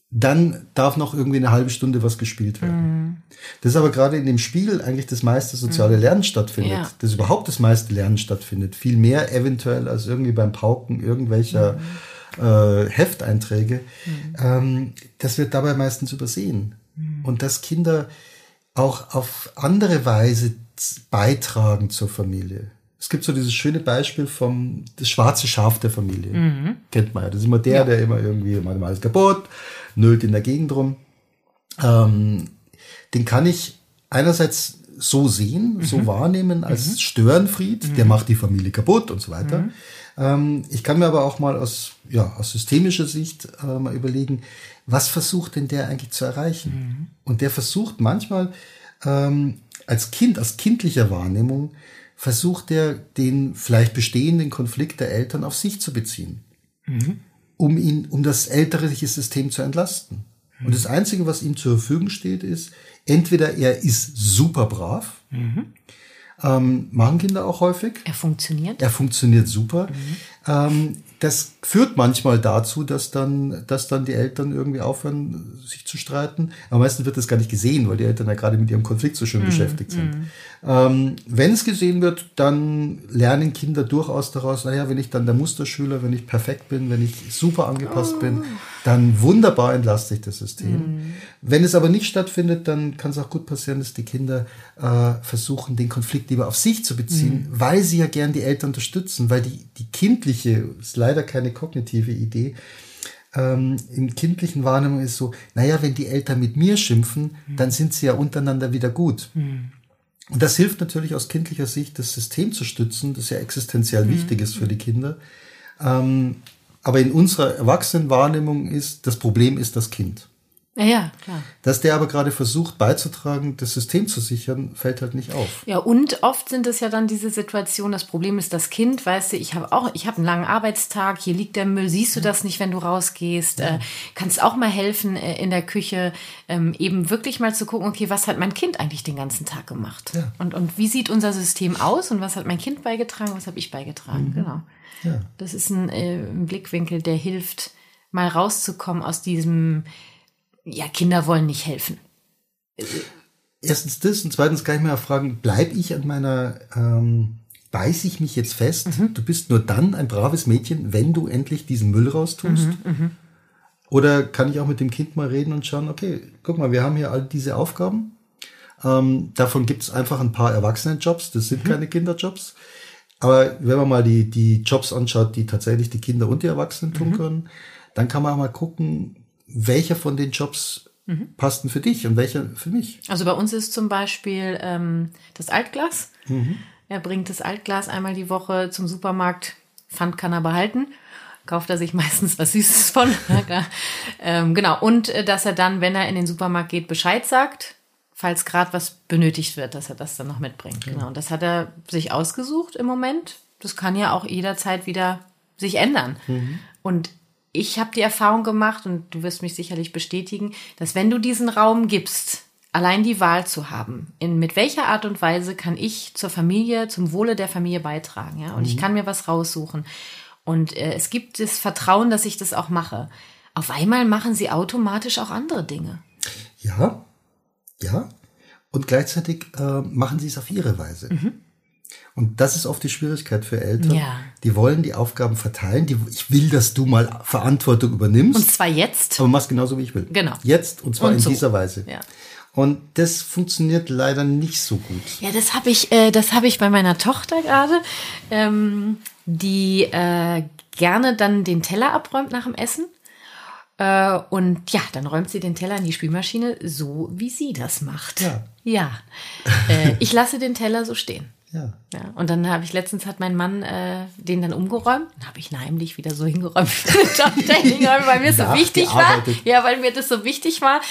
dann darf noch irgendwie eine halbe Stunde was gespielt werden. Mhm. Das ist aber gerade in dem Spiel eigentlich das meiste soziale mhm. Lernen stattfindet, ja. das überhaupt das meiste Lernen stattfindet. Viel mehr eventuell als irgendwie beim Pauken irgendwelcher mhm. äh, Hefteinträge. Mhm. Ähm, das wird dabei meistens übersehen. Mhm. Und dass Kinder auch auf andere Weise beitragen zur Familie. Es gibt so dieses schöne Beispiel vom das schwarze Schaf der Familie. Mhm. Kennt man ja. Das ist immer der, ja. der immer irgendwie, mal alles kaputt, nölt in der Gegend rum. Ähm, den kann ich einerseits so sehen, mhm. so wahrnehmen als mhm. Störenfried, der mhm. macht die Familie kaputt und so weiter. Mhm. Ähm, ich kann mir aber auch mal aus, ja, aus systemischer Sicht äh, mal überlegen, was versucht denn der eigentlich zu erreichen? Mhm. Und der versucht manchmal ähm, als Kind, aus kindlicher Wahrnehmung, versucht er, den vielleicht bestehenden Konflikt der Eltern auf sich zu beziehen, mhm. Um ihn, um das elterliche System zu entlasten. Mhm. Und das Einzige, was ihm zur Verfügung steht, ist, entweder er ist super brav, mhm. ähm, machen Kinder auch häufig. Er funktioniert. Er funktioniert super. Mhm. Ähm, das führt manchmal dazu, dass dann, dass dann die Eltern irgendwie aufhören, sich zu streiten. Aber meistens wird das gar nicht gesehen, weil die Eltern ja gerade mit ihrem Konflikt so schön mm, beschäftigt sind. Mm. Ähm, wenn es gesehen wird, dann lernen Kinder durchaus daraus, naja, wenn ich dann der Musterschüler, wenn ich perfekt bin, wenn ich super angepasst oh. bin, dann wunderbar entlaste ich das System. Mm. Wenn es aber nicht stattfindet, dann kann es auch gut passieren, dass die Kinder äh, versuchen, den Konflikt lieber auf sich zu beziehen, mhm. weil sie ja gern die Eltern unterstützen, weil die, die kindliche, ist leider keine kognitive Idee, ähm, im kindlichen Wahrnehmung ist so, naja, wenn die Eltern mit mir schimpfen, mhm. dann sind sie ja untereinander wieder gut. Mhm. Und das hilft natürlich aus kindlicher Sicht, das System zu stützen, das ja existenziell mhm. wichtig ist für die Kinder. Ähm, aber in unserer Erwachsenenwahrnehmung ist, das Problem ist das Kind. Ja, ja, klar. Dass der aber gerade versucht beizutragen, das System zu sichern, fällt halt nicht auf. Ja, und oft sind es ja dann diese Situationen, das Problem ist das Kind, weißt du, ich habe auch, ich habe einen langen Arbeitstag, hier liegt der Müll, siehst du das nicht, wenn du rausgehst, ja. äh, kannst auch mal helfen äh, in der Küche, ähm, eben wirklich mal zu gucken, okay, was hat mein Kind eigentlich den ganzen Tag gemacht? Ja. Und, und wie sieht unser System aus und was hat mein Kind beigetragen, was habe ich beigetragen? Mhm. Genau. Ja. Das ist ein, äh, ein Blickwinkel, der hilft, mal rauszukommen aus diesem ja, Kinder wollen nicht helfen. Erstens das und zweitens kann ich mir auch fragen, bleibe ich an meiner, ähm, beiß ich mich jetzt fest, mhm. du bist nur dann ein braves Mädchen, wenn du endlich diesen Müll raustust? Mhm, mhm. Oder kann ich auch mit dem Kind mal reden und schauen, okay, guck mal, wir haben hier all diese Aufgaben. Ähm, davon gibt es einfach ein paar Erwachsenenjobs, das sind mhm. keine Kinderjobs. Aber wenn man mal die, die Jobs anschaut, die tatsächlich die Kinder und die Erwachsenen tun mhm. können, dann kann man auch mal gucken, welcher von den Jobs mhm. passt denn für dich und welcher für mich? Also bei uns ist zum Beispiel ähm, das Altglas. Mhm. Er bringt das Altglas einmal die Woche zum Supermarkt. Pfand kann er behalten. Kauft er sich meistens was Süßes von. ähm, genau. Und äh, dass er dann, wenn er in den Supermarkt geht, Bescheid sagt, falls gerade was benötigt wird, dass er das dann noch mitbringt. Ja. Genau. Und das hat er sich ausgesucht im Moment. Das kann ja auch jederzeit wieder sich ändern. Mhm. Und ich habe die Erfahrung gemacht, und du wirst mich sicherlich bestätigen, dass wenn du diesen Raum gibst, allein die Wahl zu haben, in mit welcher Art und Weise kann ich zur Familie, zum Wohle der Familie beitragen, ja, und mhm. ich kann mir was raussuchen. Und äh, es gibt das Vertrauen, dass ich das auch mache. Auf einmal machen sie automatisch auch andere Dinge. Ja, ja. Und gleichzeitig äh, machen sie es auf ihre Weise. Mhm. Und das ist oft die Schwierigkeit für Eltern. Ja. Die wollen die Aufgaben verteilen. Die, ich will, dass du mal Verantwortung übernimmst. Und zwar jetzt. Aber machst genauso, wie ich will. Genau. Jetzt und zwar und in so. dieser Weise. Ja. Und das funktioniert leider nicht so gut. Ja, das habe ich, äh, das habe ich bei meiner Tochter gerade, ähm, die äh, gerne dann den Teller abräumt nach dem Essen. Äh, und ja, dann räumt sie den Teller in die Spülmaschine, so wie sie das macht. Ja. Ja. Äh, ich lasse den Teller so stehen. Ja. ja. Und dann habe ich letztens hat mein Mann äh, den dann umgeräumt. Dann habe ich ihn heimlich wieder so hingeräumt, weil mir so wichtig war. Ja, weil mir das so wichtig war,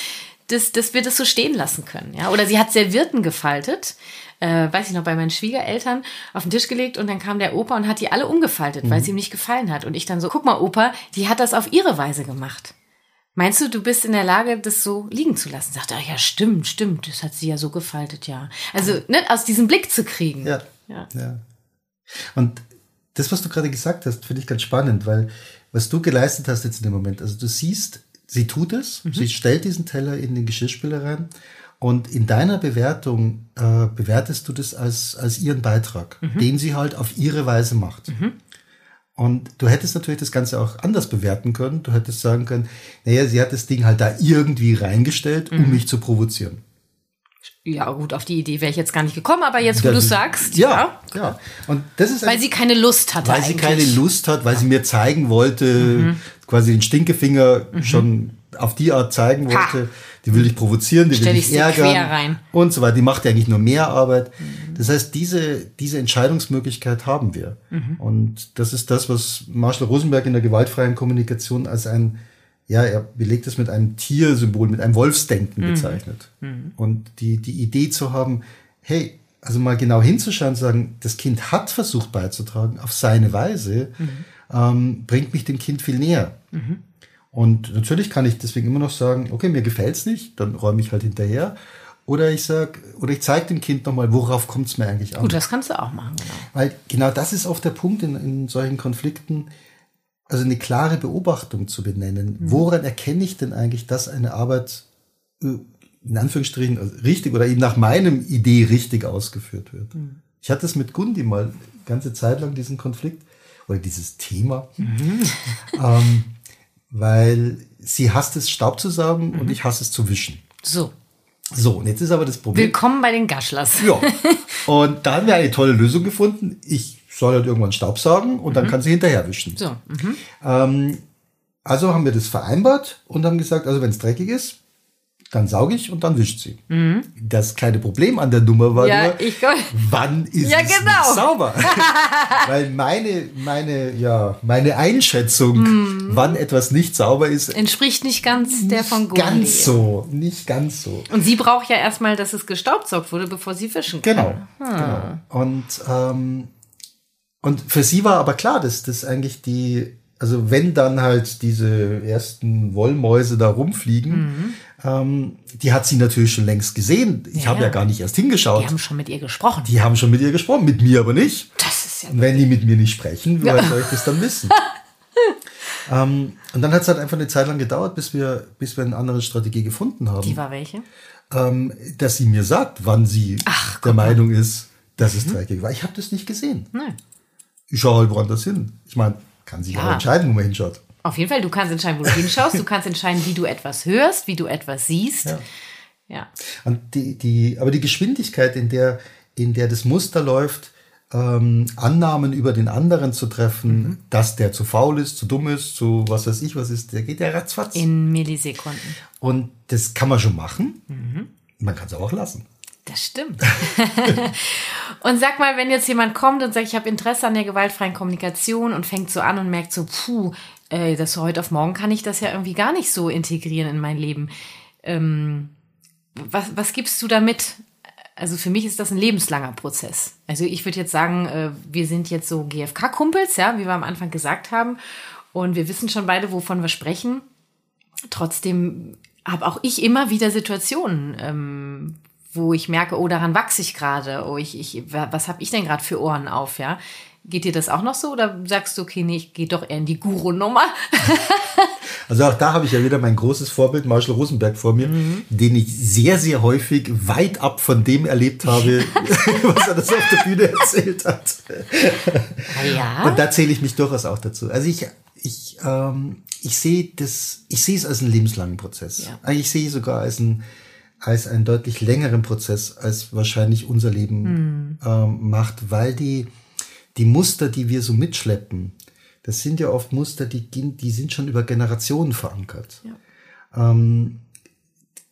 dass, dass wir das so stehen lassen können. Ja. Oder sie hat Servierten gefaltet. Äh, weiß ich noch, bei meinen Schwiegereltern auf den Tisch gelegt und dann kam der Opa und hat die alle umgefaltet, mhm. weil es ihm nicht gefallen hat. Und ich dann so, guck mal, Opa, die hat das auf ihre Weise gemacht. Meinst du, du bist in der Lage, das so liegen zu lassen? Sagt er, ja, stimmt, stimmt, das hat sie ja so gefaltet, ja. Also, ne, aus diesem Blick zu kriegen. Ja. Ja. ja. Und das, was du gerade gesagt hast, finde ich ganz spannend, weil was du geleistet hast jetzt in dem Moment, also du siehst sie tut es, mhm. sie stellt diesen Teller in den Geschirrspüler rein und in deiner Bewertung äh, bewertest du das als, als ihren Beitrag, mhm. den sie halt auf ihre Weise macht. Mhm. Und du hättest natürlich das Ganze auch anders bewerten können. Du hättest sagen können, naja, sie hat das Ding halt da irgendwie reingestellt, um mhm. mich zu provozieren. Ja, gut, auf die Idee wäre ich jetzt gar nicht gekommen, aber jetzt, wo du sagst. Ja, ja, ja. Und das ist weil sie keine Lust hatte. Weil eigentlich. sie keine Lust hat, weil sie mir zeigen wollte, mhm. quasi den Stinkefinger mhm. schon auf die Art zeigen wollte. Ha. Die will dich provozieren, die Stell will dich ärgern. Und so weiter. Die macht ja eigentlich nur mehr Arbeit. Mhm. Das heißt, diese, diese Entscheidungsmöglichkeit haben wir. Mhm. Und das ist das, was Marshall Rosenberg in der gewaltfreien Kommunikation als ein ja, er belegt es mit einem Tiersymbol, mit einem Wolfsdenken mhm. bezeichnet. Mhm. Und die, die Idee zu haben, hey, also mal genau hinzuschauen, zu sagen, das Kind hat versucht beizutragen auf seine Weise, mhm. ähm, bringt mich dem Kind viel näher. Und natürlich kann ich deswegen immer noch sagen, okay, mir gefällt's nicht, dann räume ich halt hinterher. Oder ich sag, oder ich zeige dem Kind nochmal, worauf kommt's mir eigentlich an. Gut, das kannst du auch machen, genau. Weil genau das ist oft der Punkt in, in solchen Konflikten also eine klare Beobachtung zu benennen. Mhm. Woran erkenne ich denn eigentlich, dass eine Arbeit äh, in Anführungsstrichen also richtig oder eben nach meinem Idee richtig ausgeführt wird? Mhm. Ich hatte es mit Gundi mal ganze Zeit lang diesen Konflikt oder dieses Thema, mhm. ähm, weil sie hasst es, Staub zu saugen und mhm. ich hasse es zu wischen. So. So, und jetzt ist aber das Problem. Willkommen bei den Gaschlers. Ja. Und da haben wir eine tolle Lösung gefunden. Ich soll halt irgendwann Staub saugen und mhm. dann kann sie hinterher wischen. So. Mhm. Ähm, also haben wir das vereinbart und haben gesagt, also wenn es dreckig ist, dann sauge ich und dann wischt sie. Mhm. Das kleine Problem an der Nummer war ja, nur, wann ist ja, es genau. sauber? Weil meine, meine, ja, meine Einschätzung, mhm. wann etwas nicht sauber ist, entspricht nicht ganz nicht der von Gourmet. Ganz so, nicht ganz so. Und sie braucht ja erstmal, dass es gestaubsaugt wurde, bevor sie wischen kann. Genau. Hm. genau. Und ähm, und für sie war aber klar, dass das eigentlich die, also wenn dann halt diese ersten Wollmäuse da rumfliegen, mhm. Ähm, die hat sie natürlich schon längst gesehen. Ich ja, habe ja gar nicht erst hingeschaut. Die haben schon mit ihr gesprochen. Die haben schon mit ihr gesprochen, mit mir aber nicht. Das ist ja. Und wenn die mit mir nicht sprechen, woher ja. soll ich das dann wissen? ähm, und dann hat es halt einfach eine Zeit lang gedauert, bis wir, bis wir eine andere Strategie gefunden haben. Die war welche? Ähm, dass sie mir sagt, wann sie Ach, der Meinung ist, dass mhm. es dreckig war. Ich habe das nicht gesehen. Nein ich schaue halt woanders hin. Ich meine, kann sich ja. auch entscheiden, wo man hinschaut. Auf jeden Fall, du kannst entscheiden, wo du hinschaust, du kannst entscheiden, wie du etwas hörst, wie du etwas siehst. Ja. ja. Und die, die, aber die Geschwindigkeit, in der, in der das Muster läuft, ähm, Annahmen über den anderen zu treffen, mhm. dass der zu faul ist, zu dumm ist, zu was weiß ich was ist, der geht ja ratzfatz. In Millisekunden. Und das kann man schon machen. Mhm. Man kann es auch lassen. Das stimmt. und sag mal, wenn jetzt jemand kommt und sagt, ich habe Interesse an der gewaltfreien Kommunikation und fängt so an und merkt so, puh, äh, das so heute auf morgen kann ich das ja irgendwie gar nicht so integrieren in mein Leben. Ähm, was, was gibst du damit? Also für mich ist das ein lebenslanger Prozess. Also ich würde jetzt sagen, äh, wir sind jetzt so GFK-Kumpels, ja, wie wir am Anfang gesagt haben. Und wir wissen schon beide, wovon wir sprechen. Trotzdem habe auch ich immer wieder Situationen, ähm, wo ich merke, oh, daran wachse ich gerade, oh, ich, ich, was habe ich denn gerade für Ohren auf, ja? Geht dir das auch noch so oder sagst du, okay, nee, ich gehe doch eher in die Guru-Nummer? also auch da habe ich ja wieder mein großes Vorbild, Marshall Rosenberg, vor mir, mhm. den ich sehr, sehr häufig weit ab von dem erlebt habe, was er das auf der Bühne erzählt hat. Ah, ja. Und da zähle ich mich durchaus auch dazu. Also ich, ich, ähm, ich sehe das, ich sehe es als einen lebenslangen Prozess. Ja. Ich sehe es sogar als ein als einen deutlich längeren Prozess, als wahrscheinlich unser Leben mhm. ähm, macht, weil die, die Muster, die wir so mitschleppen, das sind ja oft Muster, die, die sind schon über Generationen verankert. Ja. Ähm,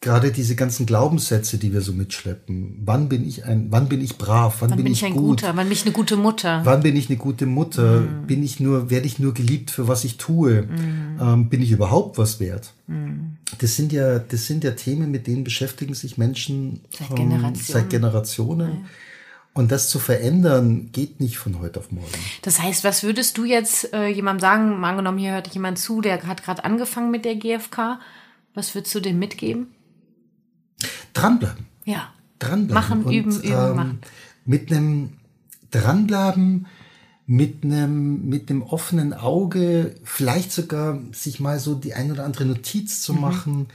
gerade diese ganzen Glaubenssätze, die wir so mitschleppen. Wann bin ich ein, wann bin ich brav? Wann, wann bin, bin, ich, ein gut? guter? Wann bin ich eine gute Mutter? Wann bin ich eine gute Mutter? Mm. Bin ich nur, werde ich nur geliebt für was ich tue? Mm. Ähm, bin ich überhaupt was wert? Mm. Das sind ja, das sind ja Themen, mit denen beschäftigen sich Menschen seit ähm, Generationen. Seit Generationen. Ja. Und das zu verändern, geht nicht von heute auf morgen. Das heißt, was würdest du jetzt äh, jemandem sagen? Mal angenommen, hier hört jemand zu, der hat gerade angefangen mit der GfK. Was würdest du dem mitgeben? dranbleiben. Ja. Dranbleiben. Machen, und, üben, üben, ähm, machen. Mit einem Dranbleiben mit einem mit einem offenen Auge, vielleicht sogar sich mal so die ein oder andere Notiz zu machen.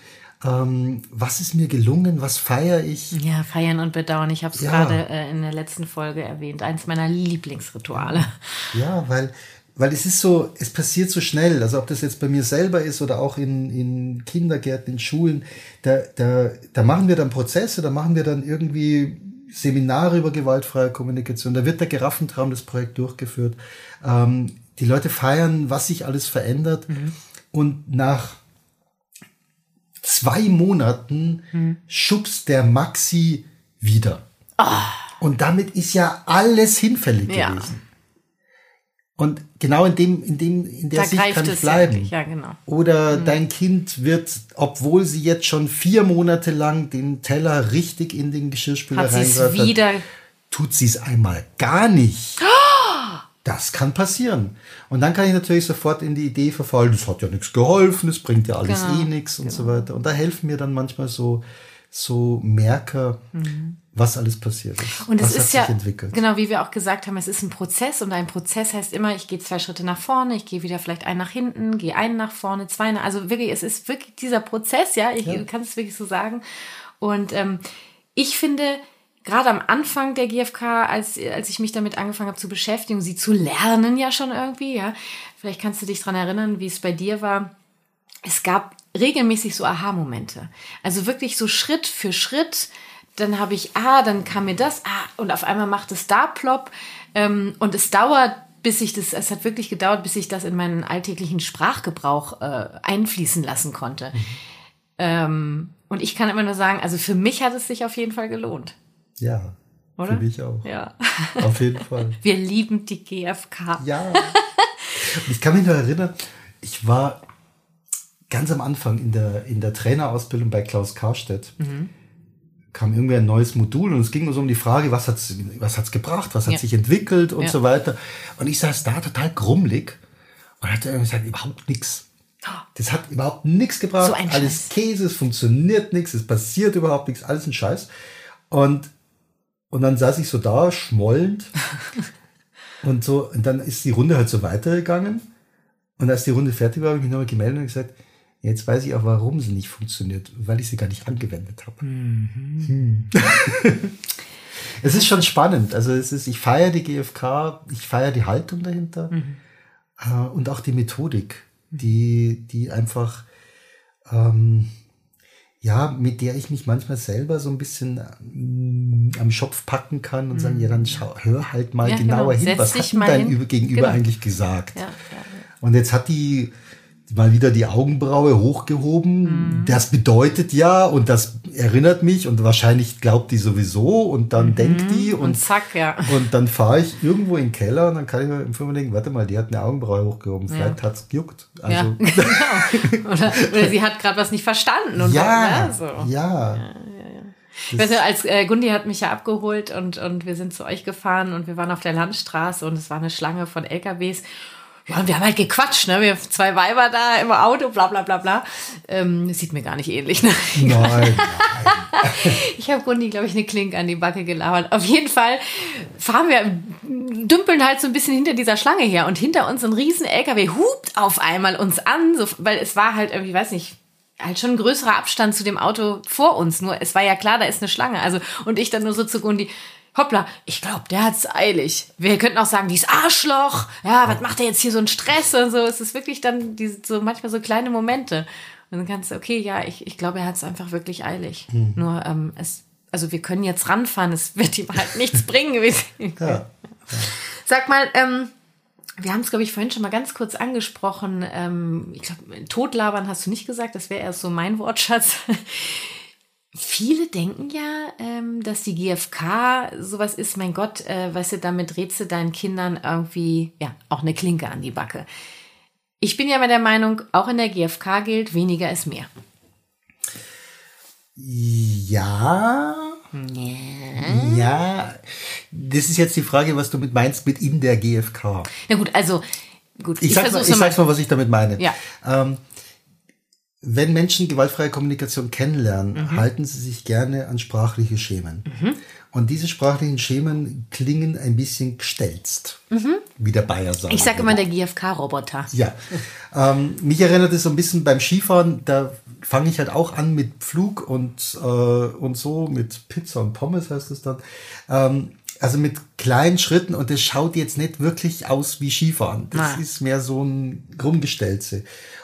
Ähm, was ist mir gelungen? Was feiere ich? Ja, feiern und bedauern. Ich habe es ja. gerade äh, in der letzten Folge erwähnt. Eins meiner Lieblingsrituale. Ja, weil weil es ist so, es passiert so schnell. Also ob das jetzt bei mir selber ist oder auch in, in Kindergärten, in Schulen, da, da, da machen wir dann Prozesse, da machen wir dann irgendwie Seminare über gewaltfreie Kommunikation. Da wird der Giraffentraum das Projekt durchgeführt. Ähm, die Leute feiern, was sich alles verändert. Mhm. Und nach zwei Monaten mhm. schubst der Maxi wieder. Oh. Und damit ist ja alles hinfällig ja. gewesen. Und genau in dem, in dem, in der da Sicht kann ich bleiben. Ja, genau. Oder mhm. dein Kind wird, obwohl sie jetzt schon vier Monate lang den Teller richtig in den Geschirrspüler reingreift, wieder tut sie es einmal gar nicht. Das kann passieren. Und dann kann ich natürlich sofort in die Idee verfallen, das hat ja nichts geholfen, das bringt ja alles genau. eh nichts und genau. so weiter. Und da helfen mir dann manchmal so, so Merker, mhm was alles passiert ist. Und es ist ja, entwickelt. genau wie wir auch gesagt haben, es ist ein Prozess und ein Prozess heißt immer, ich gehe zwei Schritte nach vorne, ich gehe wieder vielleicht einen nach hinten, gehe einen nach vorne, zwei nach, also wirklich, es ist wirklich dieser Prozess, ja, ich ja. kann es wirklich so sagen. Und ähm, ich finde, gerade am Anfang der GfK, als, als ich mich damit angefangen habe zu beschäftigen, sie zu lernen ja schon irgendwie, ja, vielleicht kannst du dich dran erinnern, wie es bei dir war. Es gab regelmäßig so Aha-Momente. Also wirklich so Schritt für Schritt dann habe ich, ah, dann kam mir das, ah, und auf einmal macht es da plopp. Ähm, und es dauert, bis ich das, es hat wirklich gedauert, bis ich das in meinen alltäglichen Sprachgebrauch äh, einfließen lassen konnte. Mhm. Ähm, und ich kann immer nur sagen, also für mich hat es sich auf jeden Fall gelohnt. Ja. Oder? Für mich auch. Ja. Auf jeden Fall. Wir lieben die GfK. Ja. Ich kann mich noch erinnern, ich war ganz am Anfang in der, in der Trainerausbildung bei Klaus Karstedt. Mhm kam irgendwie ein neues Modul und es ging nur so um die Frage, was hat's, was hat's gebracht, was hat ja. sich entwickelt und ja. so weiter. Und ich saß da total grummelig und hatte gesagt, überhaupt nichts. Das hat überhaupt nichts gebracht. So alles Käse, es funktioniert nichts, es passiert überhaupt nichts, alles ein Scheiß. Und, und dann saß ich so da, schmollend. und so, und dann ist die Runde halt so weitergegangen. Und als die Runde fertig war, habe ich mich nochmal gemeldet und gesagt, Jetzt weiß ich auch, warum sie nicht funktioniert, weil ich sie gar nicht angewendet habe. Mhm. Hm. es ist schon spannend. Also es ist, ich feiere die GfK, ich feiere die Haltung dahinter mhm. äh, und auch die Methodik, die, die einfach, ähm, ja, mit der ich mich manchmal selber so ein bisschen ähm, am Schopf packen kann und mhm. sagen, ja, dann schau, hör halt mal ja, genau. genauer genau. hin, was hat dein hin. Gegenüber genau. eigentlich gesagt? Ja, ja, und jetzt hat die, mal wieder die Augenbraue hochgehoben. Mhm. Das bedeutet ja, und das erinnert mich, und wahrscheinlich glaubt die sowieso, und dann mhm. denkt die, und, und zack, ja. Und dann fahre ich irgendwo in den Keller und dann kann ich mir im Film denken, warte mal, die hat eine Augenbraue hochgehoben, vielleicht ja. hat's gejuckt. Also. Ja, genau. oder, oder sie hat gerade was nicht verstanden. Und ja, dann, so. ja. ja, Weißt du, als äh, Gundi hat mich ja abgeholt und, und wir sind zu euch gefahren und wir waren auf der Landstraße und es war eine Schlange von LKWs ja, und wir haben halt gequatscht, ne? Wir haben zwei Weiber da im Auto, bla bla bla bla. Ähm, sieht mir gar nicht ähnlich, ne? Nein, nein. ich habe Gundi, glaube ich, eine Klink an die Backe gelabert. Auf jeden Fall fahren wir, dümpeln halt so ein bisschen hinter dieser Schlange her und hinter uns ein riesen LKW hupt auf einmal uns an, so, weil es war halt irgendwie, weiß nicht, halt schon ein größerer Abstand zu dem Auto vor uns. Nur es war ja klar, da ist eine Schlange. Also und ich dann nur so zu Gundi, hoppla, ich glaube, der hat's eilig. Wir könnten auch sagen, dieses Arschloch, ja, was macht der jetzt hier so einen Stress und so. Es ist wirklich dann diese, so manchmal so kleine Momente. Und dann kannst du, okay, ja, ich, ich glaube, er hat's einfach wirklich eilig. Hm. Nur, ähm, es, also wir können jetzt ranfahren, es wird ihm halt nichts bringen. ja, ja. Sag mal, ähm, wir haben es, glaube ich, vorhin schon mal ganz kurz angesprochen. Ähm, ich glaube, Totlabern hast du nicht gesagt, das wäre erst so mein Wortschatz. Viele denken ja, ähm, dass die GfK sowas ist, mein Gott, äh, weißt du, damit drehst du deinen Kindern irgendwie, ja, auch eine Klinke an die Backe. Ich bin ja immer der Meinung, auch in der GfK gilt, weniger ist mehr. Ja. Ja. Ja. Das ist jetzt die Frage, was du mit meinst mit in der GfK. Na gut, also gut. Ich, ich, sag mal, ich sag's mal, was ich damit meine. Ja. Ähm, wenn Menschen gewaltfreie Kommunikation kennenlernen, mhm. halten sie sich gerne an sprachliche Schemen. Mhm. Und diese sprachlichen Schemen klingen ein bisschen gestelzt, wie der Bayer sagt. Mhm. Ich sage immer der GFK-Roboter. Ja, ähm, mich erinnert es so ein bisschen beim Skifahren, da fange ich halt auch an mit Flug und, äh, und so, mit Pizza und Pommes heißt es dann. Ähm, also mit kleinen Schritten und das schaut jetzt nicht wirklich aus wie Skifahren. Das Nein. ist mehr so ein Rumgestelze.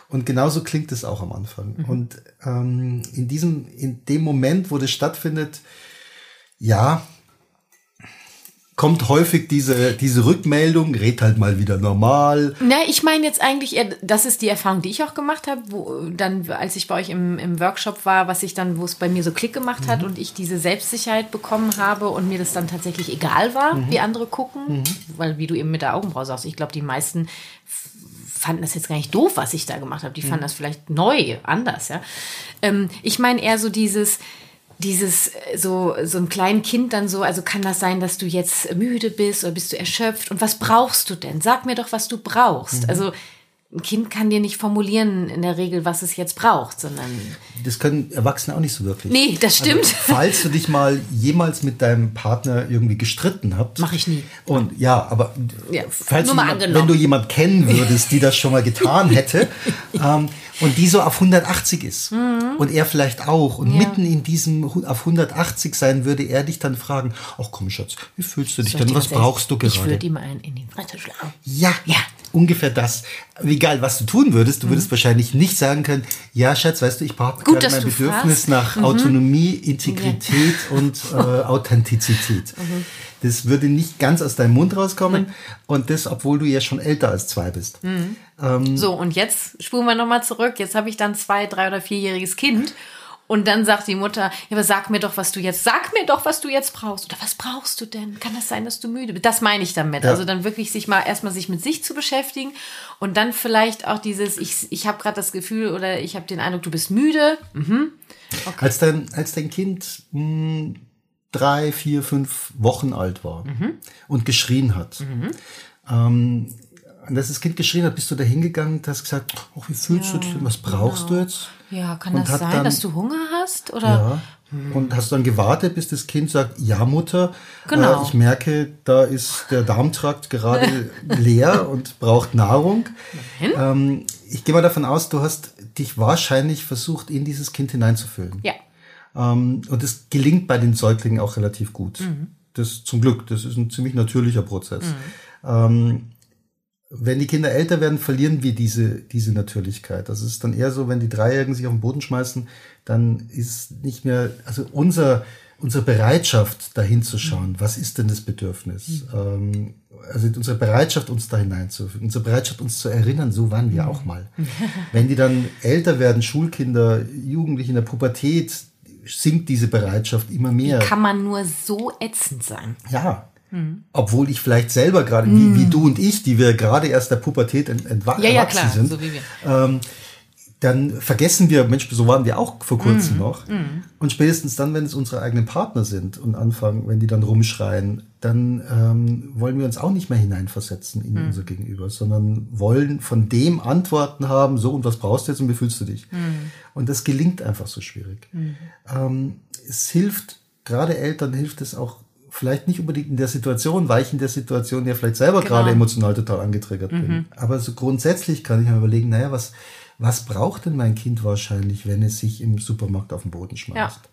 Und genauso klingt es auch am Anfang. Und ähm, in diesem, in dem Moment, wo das stattfindet, ja, kommt häufig diese, diese Rückmeldung, red halt mal wieder normal. Na, ich meine jetzt eigentlich eher, das ist die Erfahrung, die ich auch gemacht habe, wo dann, als ich bei euch im, im Workshop war, was ich dann, wo es bei mir so Klick gemacht hat und ich diese Selbstsicherheit bekommen habe und mir das dann tatsächlich egal war, wie andere gucken, weil wie du eben mit der Augenbraue sagst, ich glaube, die meisten fanden das jetzt gar nicht doof, was ich da gemacht habe. Die fanden das vielleicht neu, anders, ja. Ähm, ich meine eher so dieses, dieses äh, so so ein kleines Kind dann so, also kann das sein, dass du jetzt müde bist oder bist du erschöpft und was brauchst du denn? Sag mir doch, was du brauchst. Also ein Kind kann dir nicht formulieren in der Regel, was es jetzt braucht, sondern Das können Erwachsene auch nicht so wirklich. nee, das stimmt. Also, falls du dich mal jemals mit deinem Partner irgendwie gestritten habt. Mach ich nie. Und ja, aber Ja, falls nur du mal jemand, wenn du jemand kennen würdest, die das schon mal getan hätte, ähm, und die so auf 180 ist und er vielleicht auch und Mhm. Ja. mitten in diesem auf 180 sein würde er dich dann fragen, ach komm Schatz, wie fühlst du dich Soll denn, was brauchst du ehrlich- Ich gerade? würde ihm einen in die Fresse schlagen. Ja, Ja. Ungefähr das. Egal, was du tun würdest, du würdest wahrscheinlich nicht sagen können, ja, Schatz, weißt du, ich brauche Mhm. Gerade mein Bedürfnis fragst. Mhm. nach Autonomie, Integrität und äh, Authentizität. Mhm. Das würde nicht ganz aus deinem Mund rauskommen und das, obwohl du ja schon älter als zwei bist. Mhm. Ähm, So, und jetzt spulen wir nochmal zurück. Jetzt habe ich dann zwei, drei oder vierjähriges Kind. Und dann sagt die Mutter, ja, aber sag mir doch, was du jetzt, sag mir doch, was du jetzt brauchst. Oder was brauchst du denn? Kann das sein, dass du müde bist? Das meine ich damit. Ja. Also dann wirklich sich mal erstmal sich mit sich zu beschäftigen und dann vielleicht auch dieses, ich, ich habe gerade das Gefühl oder ich habe den Eindruck, du bist müde. Als, dein, als dein Kind mh, drei, vier, fünf Wochen alt war Mhm. und geschrien hat, ähm, und als das Kind geschrien hat, bist du da hingegangen und hast gesagt, oh, wie fühlst du dich denn? Was brauchst du jetzt? Ja, kann das sein, dann- dass du Hunger hast? Oder? Ja. Und hast dann gewartet, bis das Kind sagt, ja Mutter, Genau. äh, ich merke, da ist der Darmtrakt gerade leer und braucht Nahrung. Ähm, ich gehe mal davon aus, du hast dich wahrscheinlich versucht, in dieses Kind hineinzufühlen. Ja. Ähm, und das gelingt bei den Säuglingen auch relativ gut. Das zum Glück, das ist ein ziemlich natürlicher Prozess. Ähm, wenn die Kinder älter werden, verlieren wir diese, diese Natürlichkeit. Das ist dann eher so, wenn die Dreijährigen sich auf den Boden schmeißen, dann ist nicht mehr, also unser, unsere Bereitschaft, dahin zu schauen, was ist denn das Bedürfnis? Ähm, also unsere Bereitschaft, uns da hineinzufügen, unsere Bereitschaft, uns zu erinnern, so waren wir auch mal. Wenn die dann älter werden, Schulkinder, Jugendliche in der Pubertät, sinkt diese Bereitschaft immer mehr. Kann man nur so ätzend sein. Ja. Mhm. Obwohl ich vielleicht selber gerade, wie, wie du und ich, die wir gerade erst der Pubertät ent, entwa- Ja, ja, klar, sind, so wie wir. Ähm, dann vergessen wir, Mensch, so waren wir auch vor Mhm. kurzem noch. Und spätestens dann, wenn es unsere eigenen Partner sind und anfangen, wenn die dann rumschreien, dann ähm, wollen wir uns auch nicht mehr hineinversetzen in Mhm. unser Gegenüber, sondern wollen von dem Antworten haben, so und was brauchst du jetzt und wie fühlst du dich? Mhm. Und das gelingt einfach so schwierig. Ähm, es hilft, gerade Eltern hilft es auch vielleicht nicht unbedingt in der Situation, weil ich in der Situation ja vielleicht selber Genau. gerade emotional total angetriggert bin. Aber so grundsätzlich kann ich mir überlegen, naja, was, was braucht denn mein Kind wahrscheinlich, wenn es sich im Supermarkt auf den Boden schmeißt?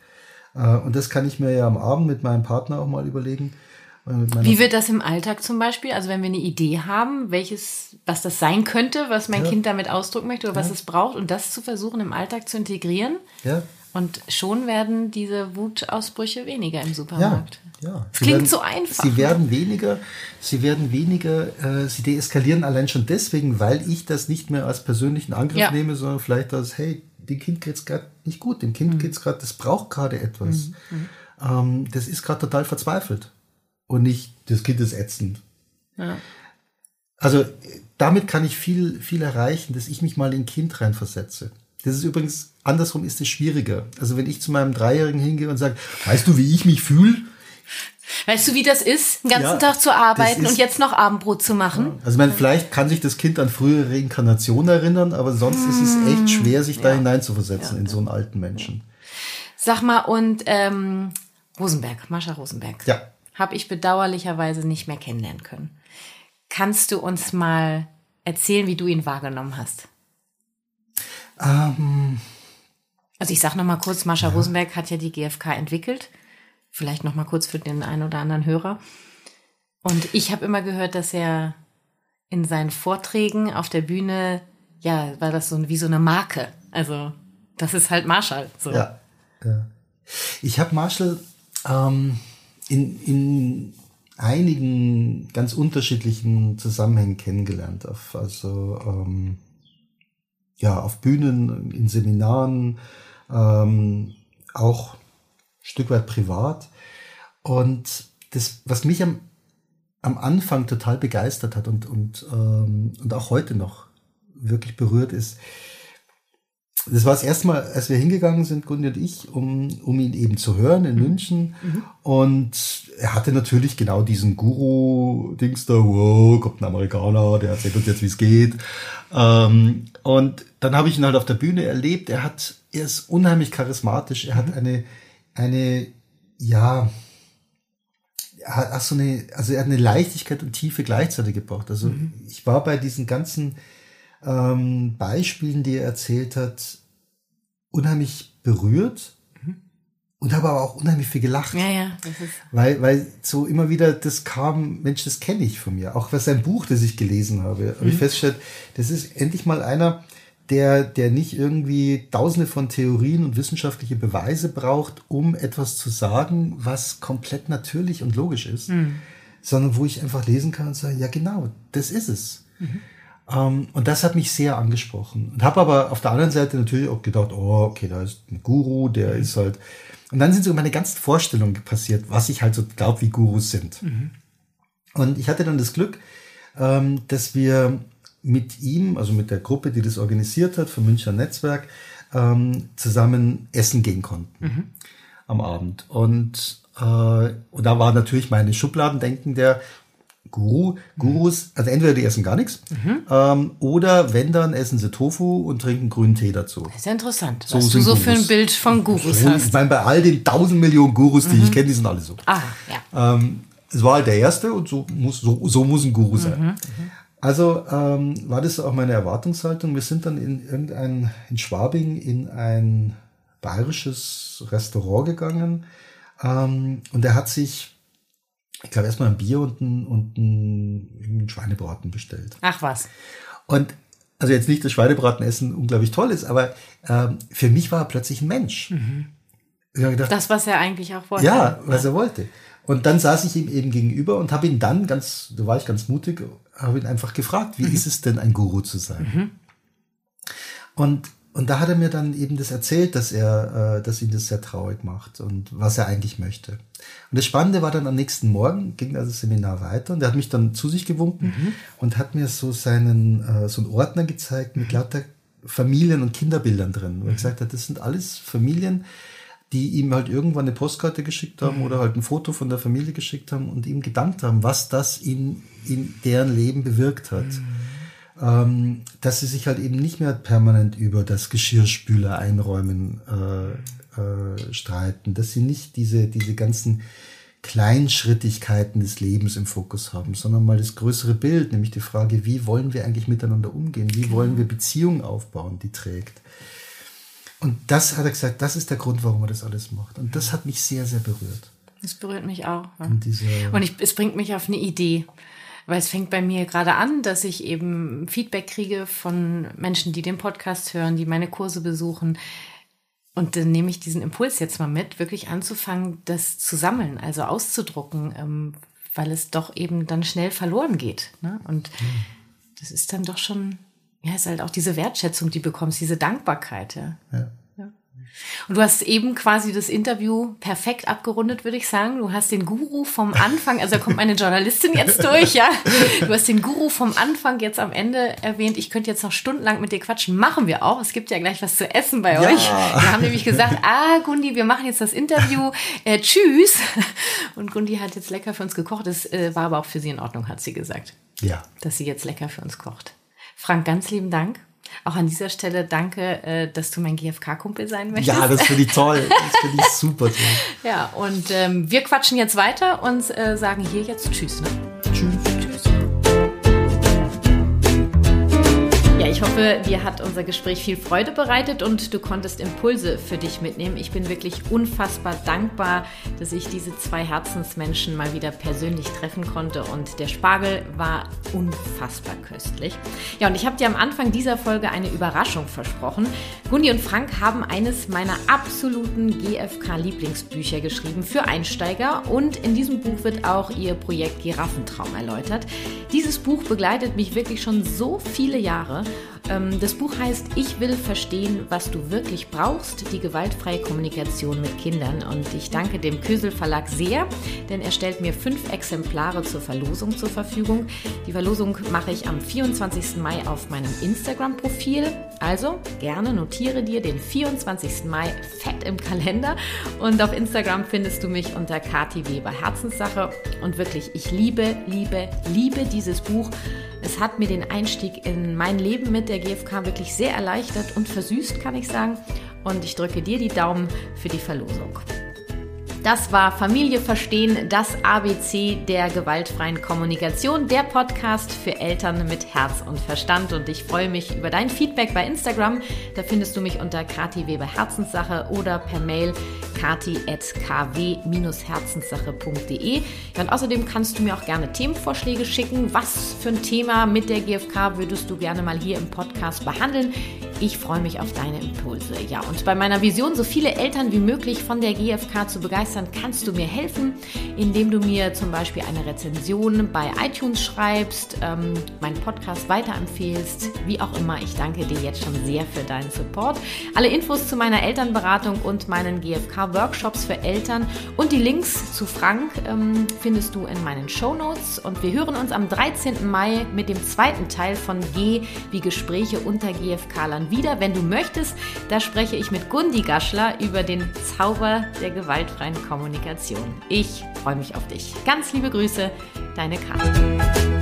Äh, und das kann ich mir ja am Abend mit meinem Partner auch mal überlegen. äh, Wie wird das im Alltag zum Beispiel? Also wenn wir eine Idee haben, welches, was das sein könnte, was mein Kind damit ausdrücken möchte oder was es braucht und das zu versuchen im Alltag zu integrieren. ja, Und schon werden diese Wutausbrüche weniger im Ja, Supermarkt. ja. Es Sie klingt werden- so einfach. Sie werden weniger, sie werden weniger, äh, sie deeskalieren allein schon deswegen, weil ich das nicht mehr als persönlichen Angriff Ja. nehme, sondern vielleicht als, hey, dem Kind geht's gerade nicht gut, dem Mhm. Kind geht's gerade, das braucht gerade etwas. Ähm, das ist gerade total verzweifelt. Und nicht, das Kind ist ätzend. Also äh, damit kann ich viel, viel erreichen, dass ich mich mal in ein Kind reinversetze. Das ist übrigens, andersrum ist es schwieriger. Also wenn ich zu meinem Dreijährigen hingehe und sage, weißt du, wie ich mich fühle? Weißt du, wie das ist, den ganzen Ja, Tag zu arbeiten und jetzt noch Abendbrot zu machen? Also ich meine, vielleicht kann sich das Kind an frühere Reinkarnationen erinnern, aber sonst ist es echt schwer, sich da hineinzuversetzen in so einen alten Menschen. Sag mal, und ähm, Rosenberg, Mascha Rosenberg. Ja. Habe ich bedauerlicherweise nicht mehr kennenlernen können. Kannst du uns mal erzählen, wie du ihn wahrgenommen hast? Ähm, Also ich sage noch mal kurz, Mascha Rosenberg hat ja die GfK entwickelt. Vielleicht noch mal kurz für den einen oder anderen Hörer. Und ich habe immer gehört, dass er in seinen Vorträgen auf der Bühne, ja, war das so wie so eine Marke. Also das ist halt Marshall. So. Ja. ja. Ich habe Marshall ähm, in, in einigen ganz unterschiedlichen Zusammenhängen kennengelernt. Auf, also ähm, ja, auf Bühnen, in Seminaren, ähm, auch ein Stück weit privat. Und das, was mich am, am Anfang total begeistert hat und, und, ähm, und auch heute noch wirklich berührt ist, das war das erste Mal, als wir hingegangen sind, Gundi und ich, um, um ihn eben zu hören in München. Und er hatte natürlich genau diesen Guru-Dings da, wow, kommt ein Amerikaner, der erzählt uns jetzt, wie es geht. Ähm, und dann habe ich ihn halt auf der Bühne erlebt. Er hat, er ist unheimlich charismatisch. Er hat eine, eine, ja, er hat auch so eine, also er hat eine Leichtigkeit und Tiefe gleichzeitig gebraucht. Also ich war bei diesen ganzen ähm, Beispielen, die er erzählt hat, unheimlich berührt und habe aber auch unheimlich viel gelacht. ja, ja. Das ist, Weil, weil so immer wieder das kam, Mensch, das kenne ich von mir. Auch was sein Buch, das ich gelesen habe, habe ich festgestellt, das ist endlich mal einer, der, der nicht irgendwie tausende von Theorien und wissenschaftliche Beweise braucht, um etwas zu sagen, was komplett natürlich und logisch ist, sondern wo ich einfach lesen kann und sagen, ja genau, das ist es. Ähm, und das hat mich sehr angesprochen. Und habe aber auf der anderen Seite natürlich auch gedacht, oh, okay, da ist ein Guru, der ist halt. Und dann sind so meine ganzen Vorstellungen passiert, was ich halt so glaube, wie Gurus sind. Und ich hatte dann das Glück, ähm, dass wir mit ihm, also mit der Gruppe, die das organisiert hat, vom Münchner Netzwerk, ähm, zusammen essen gehen konnten am Abend. Und, äh, und da war natürlich meine Schubladendenken der Guru, Gurus, also entweder die essen gar nichts, ähm, oder wenn, dann essen sie Tofu und trinken grünen Tee dazu. ist ja interessant, So was du so für ein Gurus. Bild von Gurus Ich hast. meine, bei all den tausend Millionen Gurus, die ich kenne, die sind alle so. Ah, ja. Ähm, es war halt der erste und so muss, so, so muss ein Guru sein. Also ähm, war das auch meine Erwartungshaltung. Wir sind dann in irgendein, in Schwabing in ein bayerisches Restaurant gegangen ähm, und er hat sich, ich glaube, erstmal ein Bier und ein, und ein, ein Schweinebraten bestellt. Ach was. Und also jetzt nicht, dass Schweinebratenessen unglaublich toll ist, aber ähm, für mich war er plötzlich ein Mensch. Habe gedacht, Das, was er eigentlich auch wollte. ja, was er wollte. Und dann saß ich ihm eben gegenüber und habe ihn dann ganz, da war ich ganz mutig, habe ihn einfach gefragt, wie ist es denn, ein Guru zu sein? Und, und da hat er mir dann eben das erzählt, dass er, äh, dass ihn das sehr traurig macht und was er eigentlich möchte. Und das Spannende war dann am nächsten Morgen, ging also das Seminar weiter und er hat mich dann zu sich gewunken und hat mir so seinen, äh, so einen Ordner gezeigt mit lauter Familien- und Kinderbildern drin, wo er gesagt hat, das sind alles Familien, die ihm halt irgendwann eine Postkarte geschickt haben oder halt ein Foto von der Familie geschickt haben und ihm gedankt haben, was das in, in deren Leben bewirkt hat. Ähm, dass sie sich halt eben nicht mehr permanent über das Geschirrspüler einräumen äh, äh, streiten, dass sie nicht diese, diese ganzen Kleinschrittigkeiten des Lebens im Fokus haben, sondern mal das größere Bild, nämlich die Frage, wie wollen wir eigentlich miteinander umgehen, wie wollen wir Beziehungen aufbauen, die trägt. Und das hat er gesagt, das ist der Grund, warum er das alles macht. Und das hat mich sehr, sehr berührt. Das berührt mich auch. Ja. Und diese, Und ich, es bringt mich auf eine Idee. Weil es fängt bei mir gerade an, dass ich eben Feedback kriege von Menschen, die den Podcast hören, die meine Kurse besuchen. Und dann nehme ich diesen Impuls jetzt mal mit, wirklich anzufangen, das zu sammeln, also auszudrucken, ähm, weil es doch eben dann schnell verloren geht. Ne? Und das ist dann doch schon, ja, ist halt auch diese Wertschätzung, die bekommst, diese Dankbarkeit. Ja. ja. Und du hast eben quasi das Interview perfekt abgerundet, würde ich sagen. Du hast den Guru vom Anfang, also da kommt meine Journalistin jetzt durch, ja. Du hast den Guru vom Anfang jetzt am Ende erwähnt. Ich könnte jetzt noch stundenlang mit dir quatschen. Machen wir auch. Es gibt ja gleich was zu essen bei Ja. euch. Wir haben nämlich gesagt, ah, Gundi, wir machen jetzt das Interview. Äh, tschüss. Und Gundi hat jetzt lecker für uns gekocht. Das äh, war aber auch für sie in Ordnung, hat sie gesagt ja. dass sie jetzt lecker für uns kocht. Frank, ganz lieben Dank. Auch an dieser Stelle danke, äh, dass du mein GFK-Kumpel sein möchtest. Ja, das finde ich toll. Das finde ich super toll. ja, und ähm, wir quatschen jetzt weiter und äh, sagen hier jetzt Tschüss. Ne? Tschüss. Ich hoffe, dir hat unser Gespräch viel Freude bereitet und du konntest Impulse für dich mitnehmen. Ich bin wirklich unfassbar dankbar, dass ich diese zwei Herzensmenschen mal wieder persönlich treffen konnte und der Spargel war unfassbar köstlich. Ja, und ich habe dir am Anfang dieser Folge eine Überraschung versprochen. Gundi und Frank haben eines meiner absoluten GFK-Lieblingsbücher geschrieben für Einsteiger und in diesem Buch wird auch ihr Projekt Giraffentraum erläutert. Dieses Buch begleitet mich wirklich schon so viele Jahre das Buch heißt Ich will verstehen, was du wirklich brauchst, die gewaltfreie Kommunikation mit Kindern. Und ich danke dem Kösel Verlag sehr, denn er stellt mir fünf Exemplare zur Verlosung zur Verfügung. Die Verlosung mache ich am 24. Mai auf meinem Instagram-Profil. Also gerne notiere dir den 24. Mai fett im Kalender. Und auf Instagram findest du mich unter Kati Weber Herzenssache. Und wirklich, ich liebe, liebe, liebe dieses Buch. Es hat mir den Einstieg in mein Leben mit der GfK wirklich sehr erleichtert und versüßt, kann ich sagen. Und ich drücke dir die Daumen für die Verlosung. Das war Familie verstehen, das ABC der gewaltfreien Kommunikation, der Podcast für Eltern mit Herz und Verstand. Und ich freue mich über dein Feedback bei Instagram. Da findest du mich unter Kati Weber Herzenssache oder per Mail kati.kw-herzenssache.de. Ja, und außerdem kannst du mir auch gerne Themenvorschläge schicken. Was für ein Thema mit der GfK würdest du gerne mal hier im Podcast behandeln? Ich freue mich auf deine Impulse. Ja, und bei meiner Vision, so viele Eltern wie möglich von der GfK zu begeistern, kannst du mir helfen, indem du mir zum Beispiel eine Rezension bei iTunes schreibst, ähm, meinen Podcast weiterempfehlst, wie auch immer. Ich danke dir jetzt schon sehr für deinen Support. Alle Infos zu meiner Elternberatung und meinen GfK-Workshops für Eltern und die Links zu Frank ähm, findest du in meinen Show Notes. Und wir hören uns am 13. Mai mit dem zweiten Teil von G wie Gespräche unter GfK-Lern wieder, wenn du möchtest. Da spreche ich mit Gundi Gaschler über den Zauber der gewaltfreien Kommunikation. Ich freue mich auf dich. Ganz liebe Grüße, deine Karin.